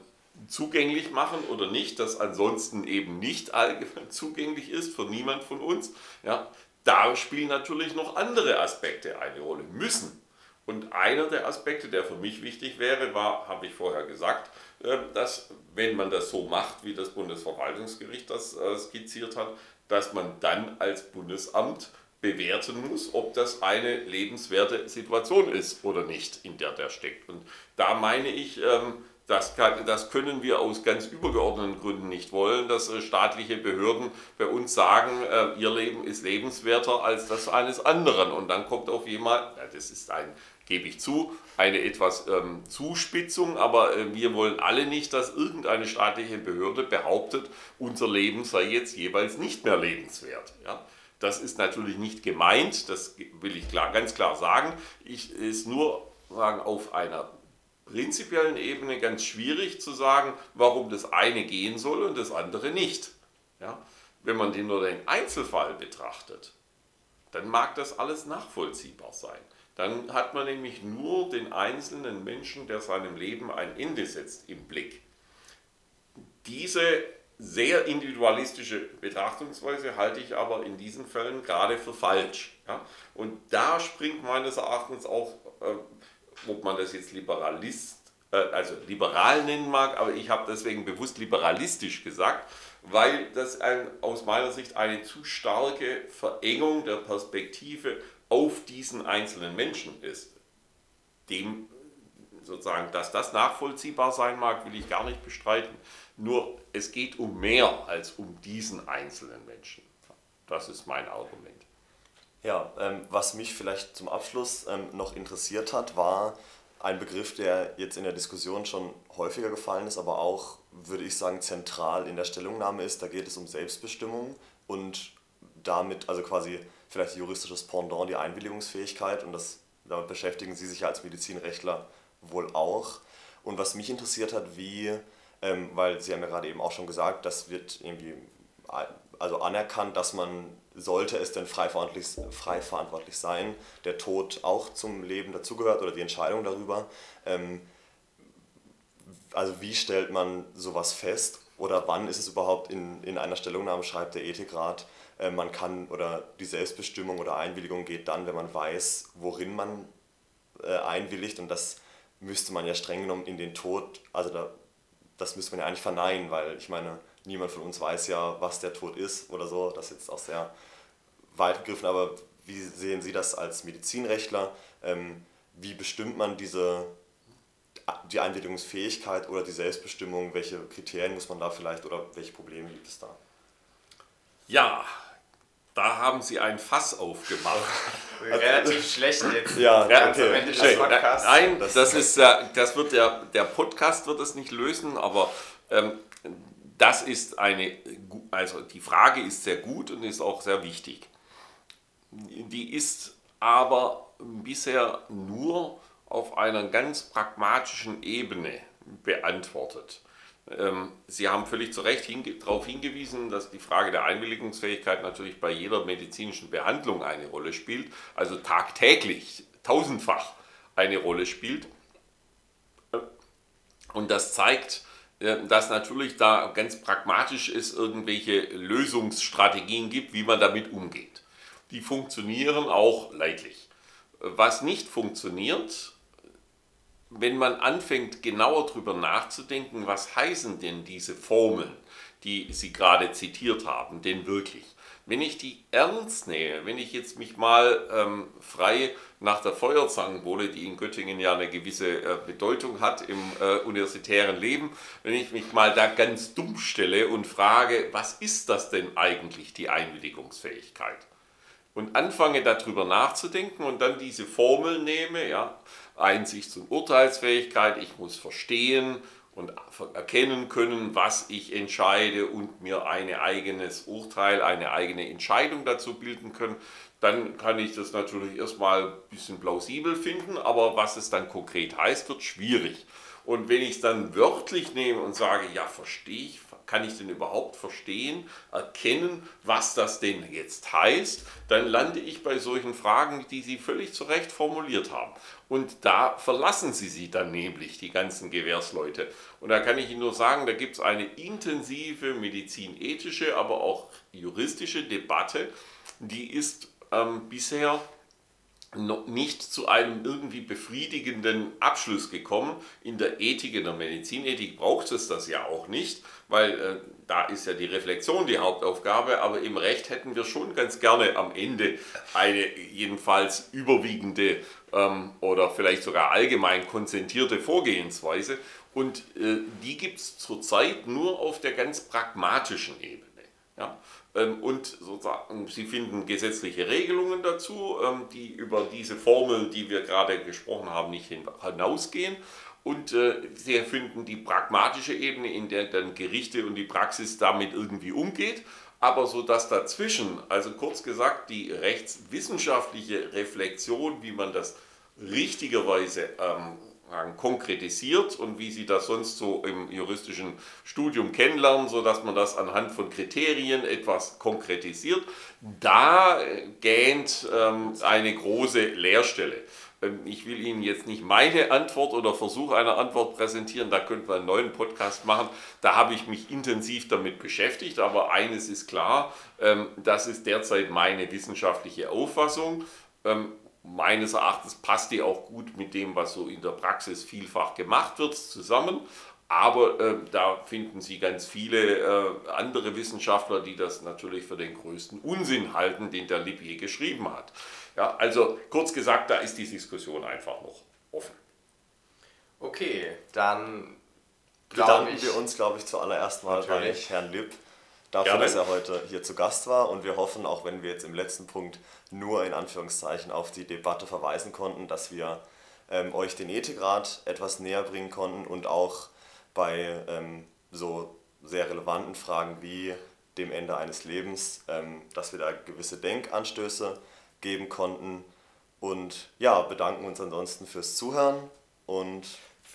zugänglich machen oder nicht, das ansonsten eben nicht allgemein *laughs* zugänglich ist für niemand von uns, ja, da spielen natürlich noch andere Aspekte eine Rolle, müssen. Und einer der Aspekte, der für mich wichtig wäre, war, habe ich vorher gesagt, äh, dass wenn man das so macht, wie das Bundesverwaltungsgericht das äh, skizziert hat, dass man dann als Bundesamt bewerten muss, ob das eine lebenswerte Situation ist oder nicht, in der der steckt. Und da meine ich, ähm, das, kann, das, können wir aus ganz übergeordneten Gründen nicht wollen, dass äh, staatliche Behörden bei uns sagen, äh, ihr Leben ist lebenswerter als das eines anderen. Und dann kommt auf jemand, ja, das ist ein, gebe ich zu, eine etwas ähm, Zuspitzung, aber äh, wir wollen alle nicht, dass irgendeine staatliche Behörde behauptet, unser Leben sei jetzt jeweils nicht mehr lebenswert. Ja? Das ist natürlich nicht gemeint, das will ich klar, ganz klar sagen. Ich ist nur sagen, auf einer prinzipiellen Ebene ganz schwierig zu sagen, warum das eine gehen soll und das andere nicht. Ja? Wenn man den nur den Einzelfall betrachtet, dann mag das alles nachvollziehbar sein. Dann hat man nämlich nur den einzelnen Menschen, der seinem Leben ein Ende setzt, im Blick. Diese sehr individualistische Betrachtungsweise halte ich aber in diesen Fällen gerade für falsch. Ja? Und da springt meines Erachtens auch, äh, ob man das jetzt Liberalist, äh, also liberal nennen mag, aber ich habe deswegen bewusst liberalistisch gesagt, weil das ein, aus meiner Sicht eine zu starke Verengung der Perspektive auf diesen einzelnen Menschen ist. Dem sozusagen, dass das nachvollziehbar sein mag, will ich gar nicht bestreiten. Nur es geht um mehr als um diesen einzelnen Menschen. Das ist mein Argument. Ja, ähm, was mich vielleicht zum Abschluss ähm, noch interessiert hat, war ein Begriff, der jetzt in der Diskussion schon häufiger gefallen ist, aber auch, würde ich sagen, zentral in der Stellungnahme ist. Da geht es um Selbstbestimmung und damit, also quasi vielleicht juristisches Pendant, die Einwilligungsfähigkeit und das, damit beschäftigen Sie sich ja als Medizinrechtler wohl auch. Und was mich interessiert hat, wie, ähm, weil Sie haben ja gerade eben auch schon gesagt, das wird irgendwie also anerkannt, dass man, sollte es denn frei verantwortlich, frei verantwortlich sein, der Tod auch zum Leben dazugehört oder die Entscheidung darüber. Ähm, also wie stellt man sowas fest oder wann ist es überhaupt in, in einer Stellungnahme, schreibt der Ethikrat, äh, man kann oder die Selbstbestimmung oder Einwilligung geht dann, wenn man weiß, worin man äh, einwilligt und das müsste man ja streng genommen in den Tod, also da, das müsste man ja eigentlich verneinen, weil ich meine, niemand von uns weiß ja, was der Tod ist oder so, das ist jetzt auch sehr weit gegriffen, aber wie sehen Sie das als Medizinrechtler? Ähm, wie bestimmt man diese, die Einwilligungsfähigkeit oder die Selbstbestimmung? Welche Kriterien muss man da vielleicht oder welche Probleme gibt es da? Ja, da haben Sie ein Fass aufgemacht. *laughs* Relativ schlecht jetzt. Ja, ja okay. Des Nein, das, das ist das wird der, der Podcast wird es nicht lösen, aber ähm, das ist eine, also die Frage ist sehr gut und ist auch sehr wichtig. Die ist aber bisher nur auf einer ganz pragmatischen Ebene beantwortet. Ähm, Sie haben völlig zu Recht darauf hingewiesen, dass die Frage der Einwilligungsfähigkeit natürlich bei jeder medizinischen Behandlung eine Rolle spielt, also tagtäglich, tausendfach eine Rolle spielt. Und das zeigt, dass natürlich da ganz pragmatisch es irgendwelche Lösungsstrategien gibt, wie man damit umgeht. Die funktionieren auch leidlich. Was nicht funktioniert, wenn man anfängt, genauer darüber nachzudenken, was heißen denn diese Formeln, die Sie gerade zitiert haben, denn wirklich? Wenn ich die ernst nehme, wenn ich jetzt mich mal ähm, frei nach der Feuerzangenbowle, die in Göttingen ja eine gewisse äh, Bedeutung hat im äh, universitären Leben, wenn ich mich mal da ganz dumm stelle und frage, was ist das denn eigentlich, die Einwilligungsfähigkeit? Und anfange darüber nachzudenken und dann diese Formel nehme, ja, Einsichts- und Urteilsfähigkeit, ich muss verstehen und erkennen können, was ich entscheide und mir ein eigenes Urteil, eine eigene Entscheidung dazu bilden können, dann kann ich das natürlich erstmal ein bisschen plausibel finden, aber was es dann konkret heißt, wird schwierig. Und wenn ich es dann wörtlich nehme und sage, ja, verstehe ich, kann ich denn überhaupt verstehen, erkennen, was das denn jetzt heißt, dann lande ich bei solchen Fragen, die Sie völlig zu Recht formuliert haben. Und da verlassen Sie sie dann nämlich, die ganzen Gewährsleute. Und da kann ich Ihnen nur sagen, da gibt es eine intensive medizinethische, aber auch juristische Debatte, die ist ähm, bisher noch nicht zu einem irgendwie befriedigenden Abschluss gekommen. In der Ethik, in der Medizinethik braucht es das ja auch nicht, weil äh, da ist ja die Reflexion die Hauptaufgabe, aber im Recht hätten wir schon ganz gerne am Ende eine jedenfalls überwiegende ähm, oder vielleicht sogar allgemein konsentierte Vorgehensweise und äh, die gibt es zurzeit nur auf der ganz pragmatischen Ebene. Ja? Ähm, und sozusagen, Sie finden gesetzliche Regelungen dazu, ähm, die über diese Formel, die wir gerade gesprochen haben, nicht hinausgehen. Und äh, Sie finden die pragmatische Ebene, in der dann Gerichte und die Praxis damit irgendwie umgeht. Aber so dass dazwischen, also kurz gesagt, die rechtswissenschaftliche Reflexion, wie man das richtigerweise ähm, konkretisiert und wie Sie das sonst so im juristischen Studium kennenlernen, sodass man das anhand von Kriterien etwas konkretisiert, da gähnt ähm, eine große Leerstelle. Ähm, ich will Ihnen jetzt nicht meine Antwort oder Versuch einer Antwort präsentieren, da könnten wir einen neuen Podcast machen. Da habe ich mich intensiv damit beschäftigt, aber eines ist klar, ähm, das ist derzeit meine wissenschaftliche Auffassung ähm, meines Erachtens passt die auch gut mit dem, was so in der Praxis vielfach gemacht wird, zusammen. Aber äh, da finden Sie ganz viele äh, andere Wissenschaftler, die das natürlich für den größten Unsinn halten, den der Lipp je geschrieben hat. Ja, also kurz gesagt, da ist die Diskussion einfach noch offen. Okay, dann bedanken wir uns, glaube ich, zuallererst mal natürlich. bei Herrn Lipp dafür, Gerne. dass er heute hier zu Gast war. Und wir hoffen, auch wenn wir jetzt im letzten Punkt nur in Anführungszeichen auf die Debatte verweisen konnten, dass wir ähm, euch den Ethikrat etwas näher bringen konnten und auch bei ähm, so sehr relevanten Fragen wie dem Ende eines Lebens, ähm, dass wir da gewisse Denkanstöße geben konnten. Und ja, bedanken uns ansonsten fürs Zuhören und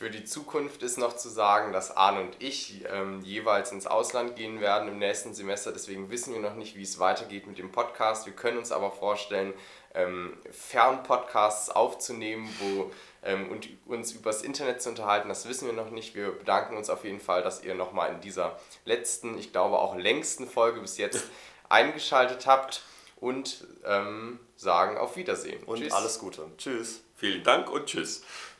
für die Zukunft ist noch zu sagen, dass Arne und ich ähm, jeweils ins Ausland gehen werden im nächsten Semester. Deswegen wissen wir noch nicht, wie es weitergeht mit dem Podcast. Wir können uns aber vorstellen, ähm, Fernpodcasts aufzunehmen, wo ähm, und uns übers Internet zu unterhalten. Das wissen wir noch nicht. Wir bedanken uns auf jeden Fall, dass ihr nochmal in dieser letzten, ich glaube auch längsten Folge bis jetzt *laughs* eingeschaltet habt und ähm, sagen auf Wiedersehen. Und tschüss. alles Gute. Tschüss. Vielen Dank und tschüss.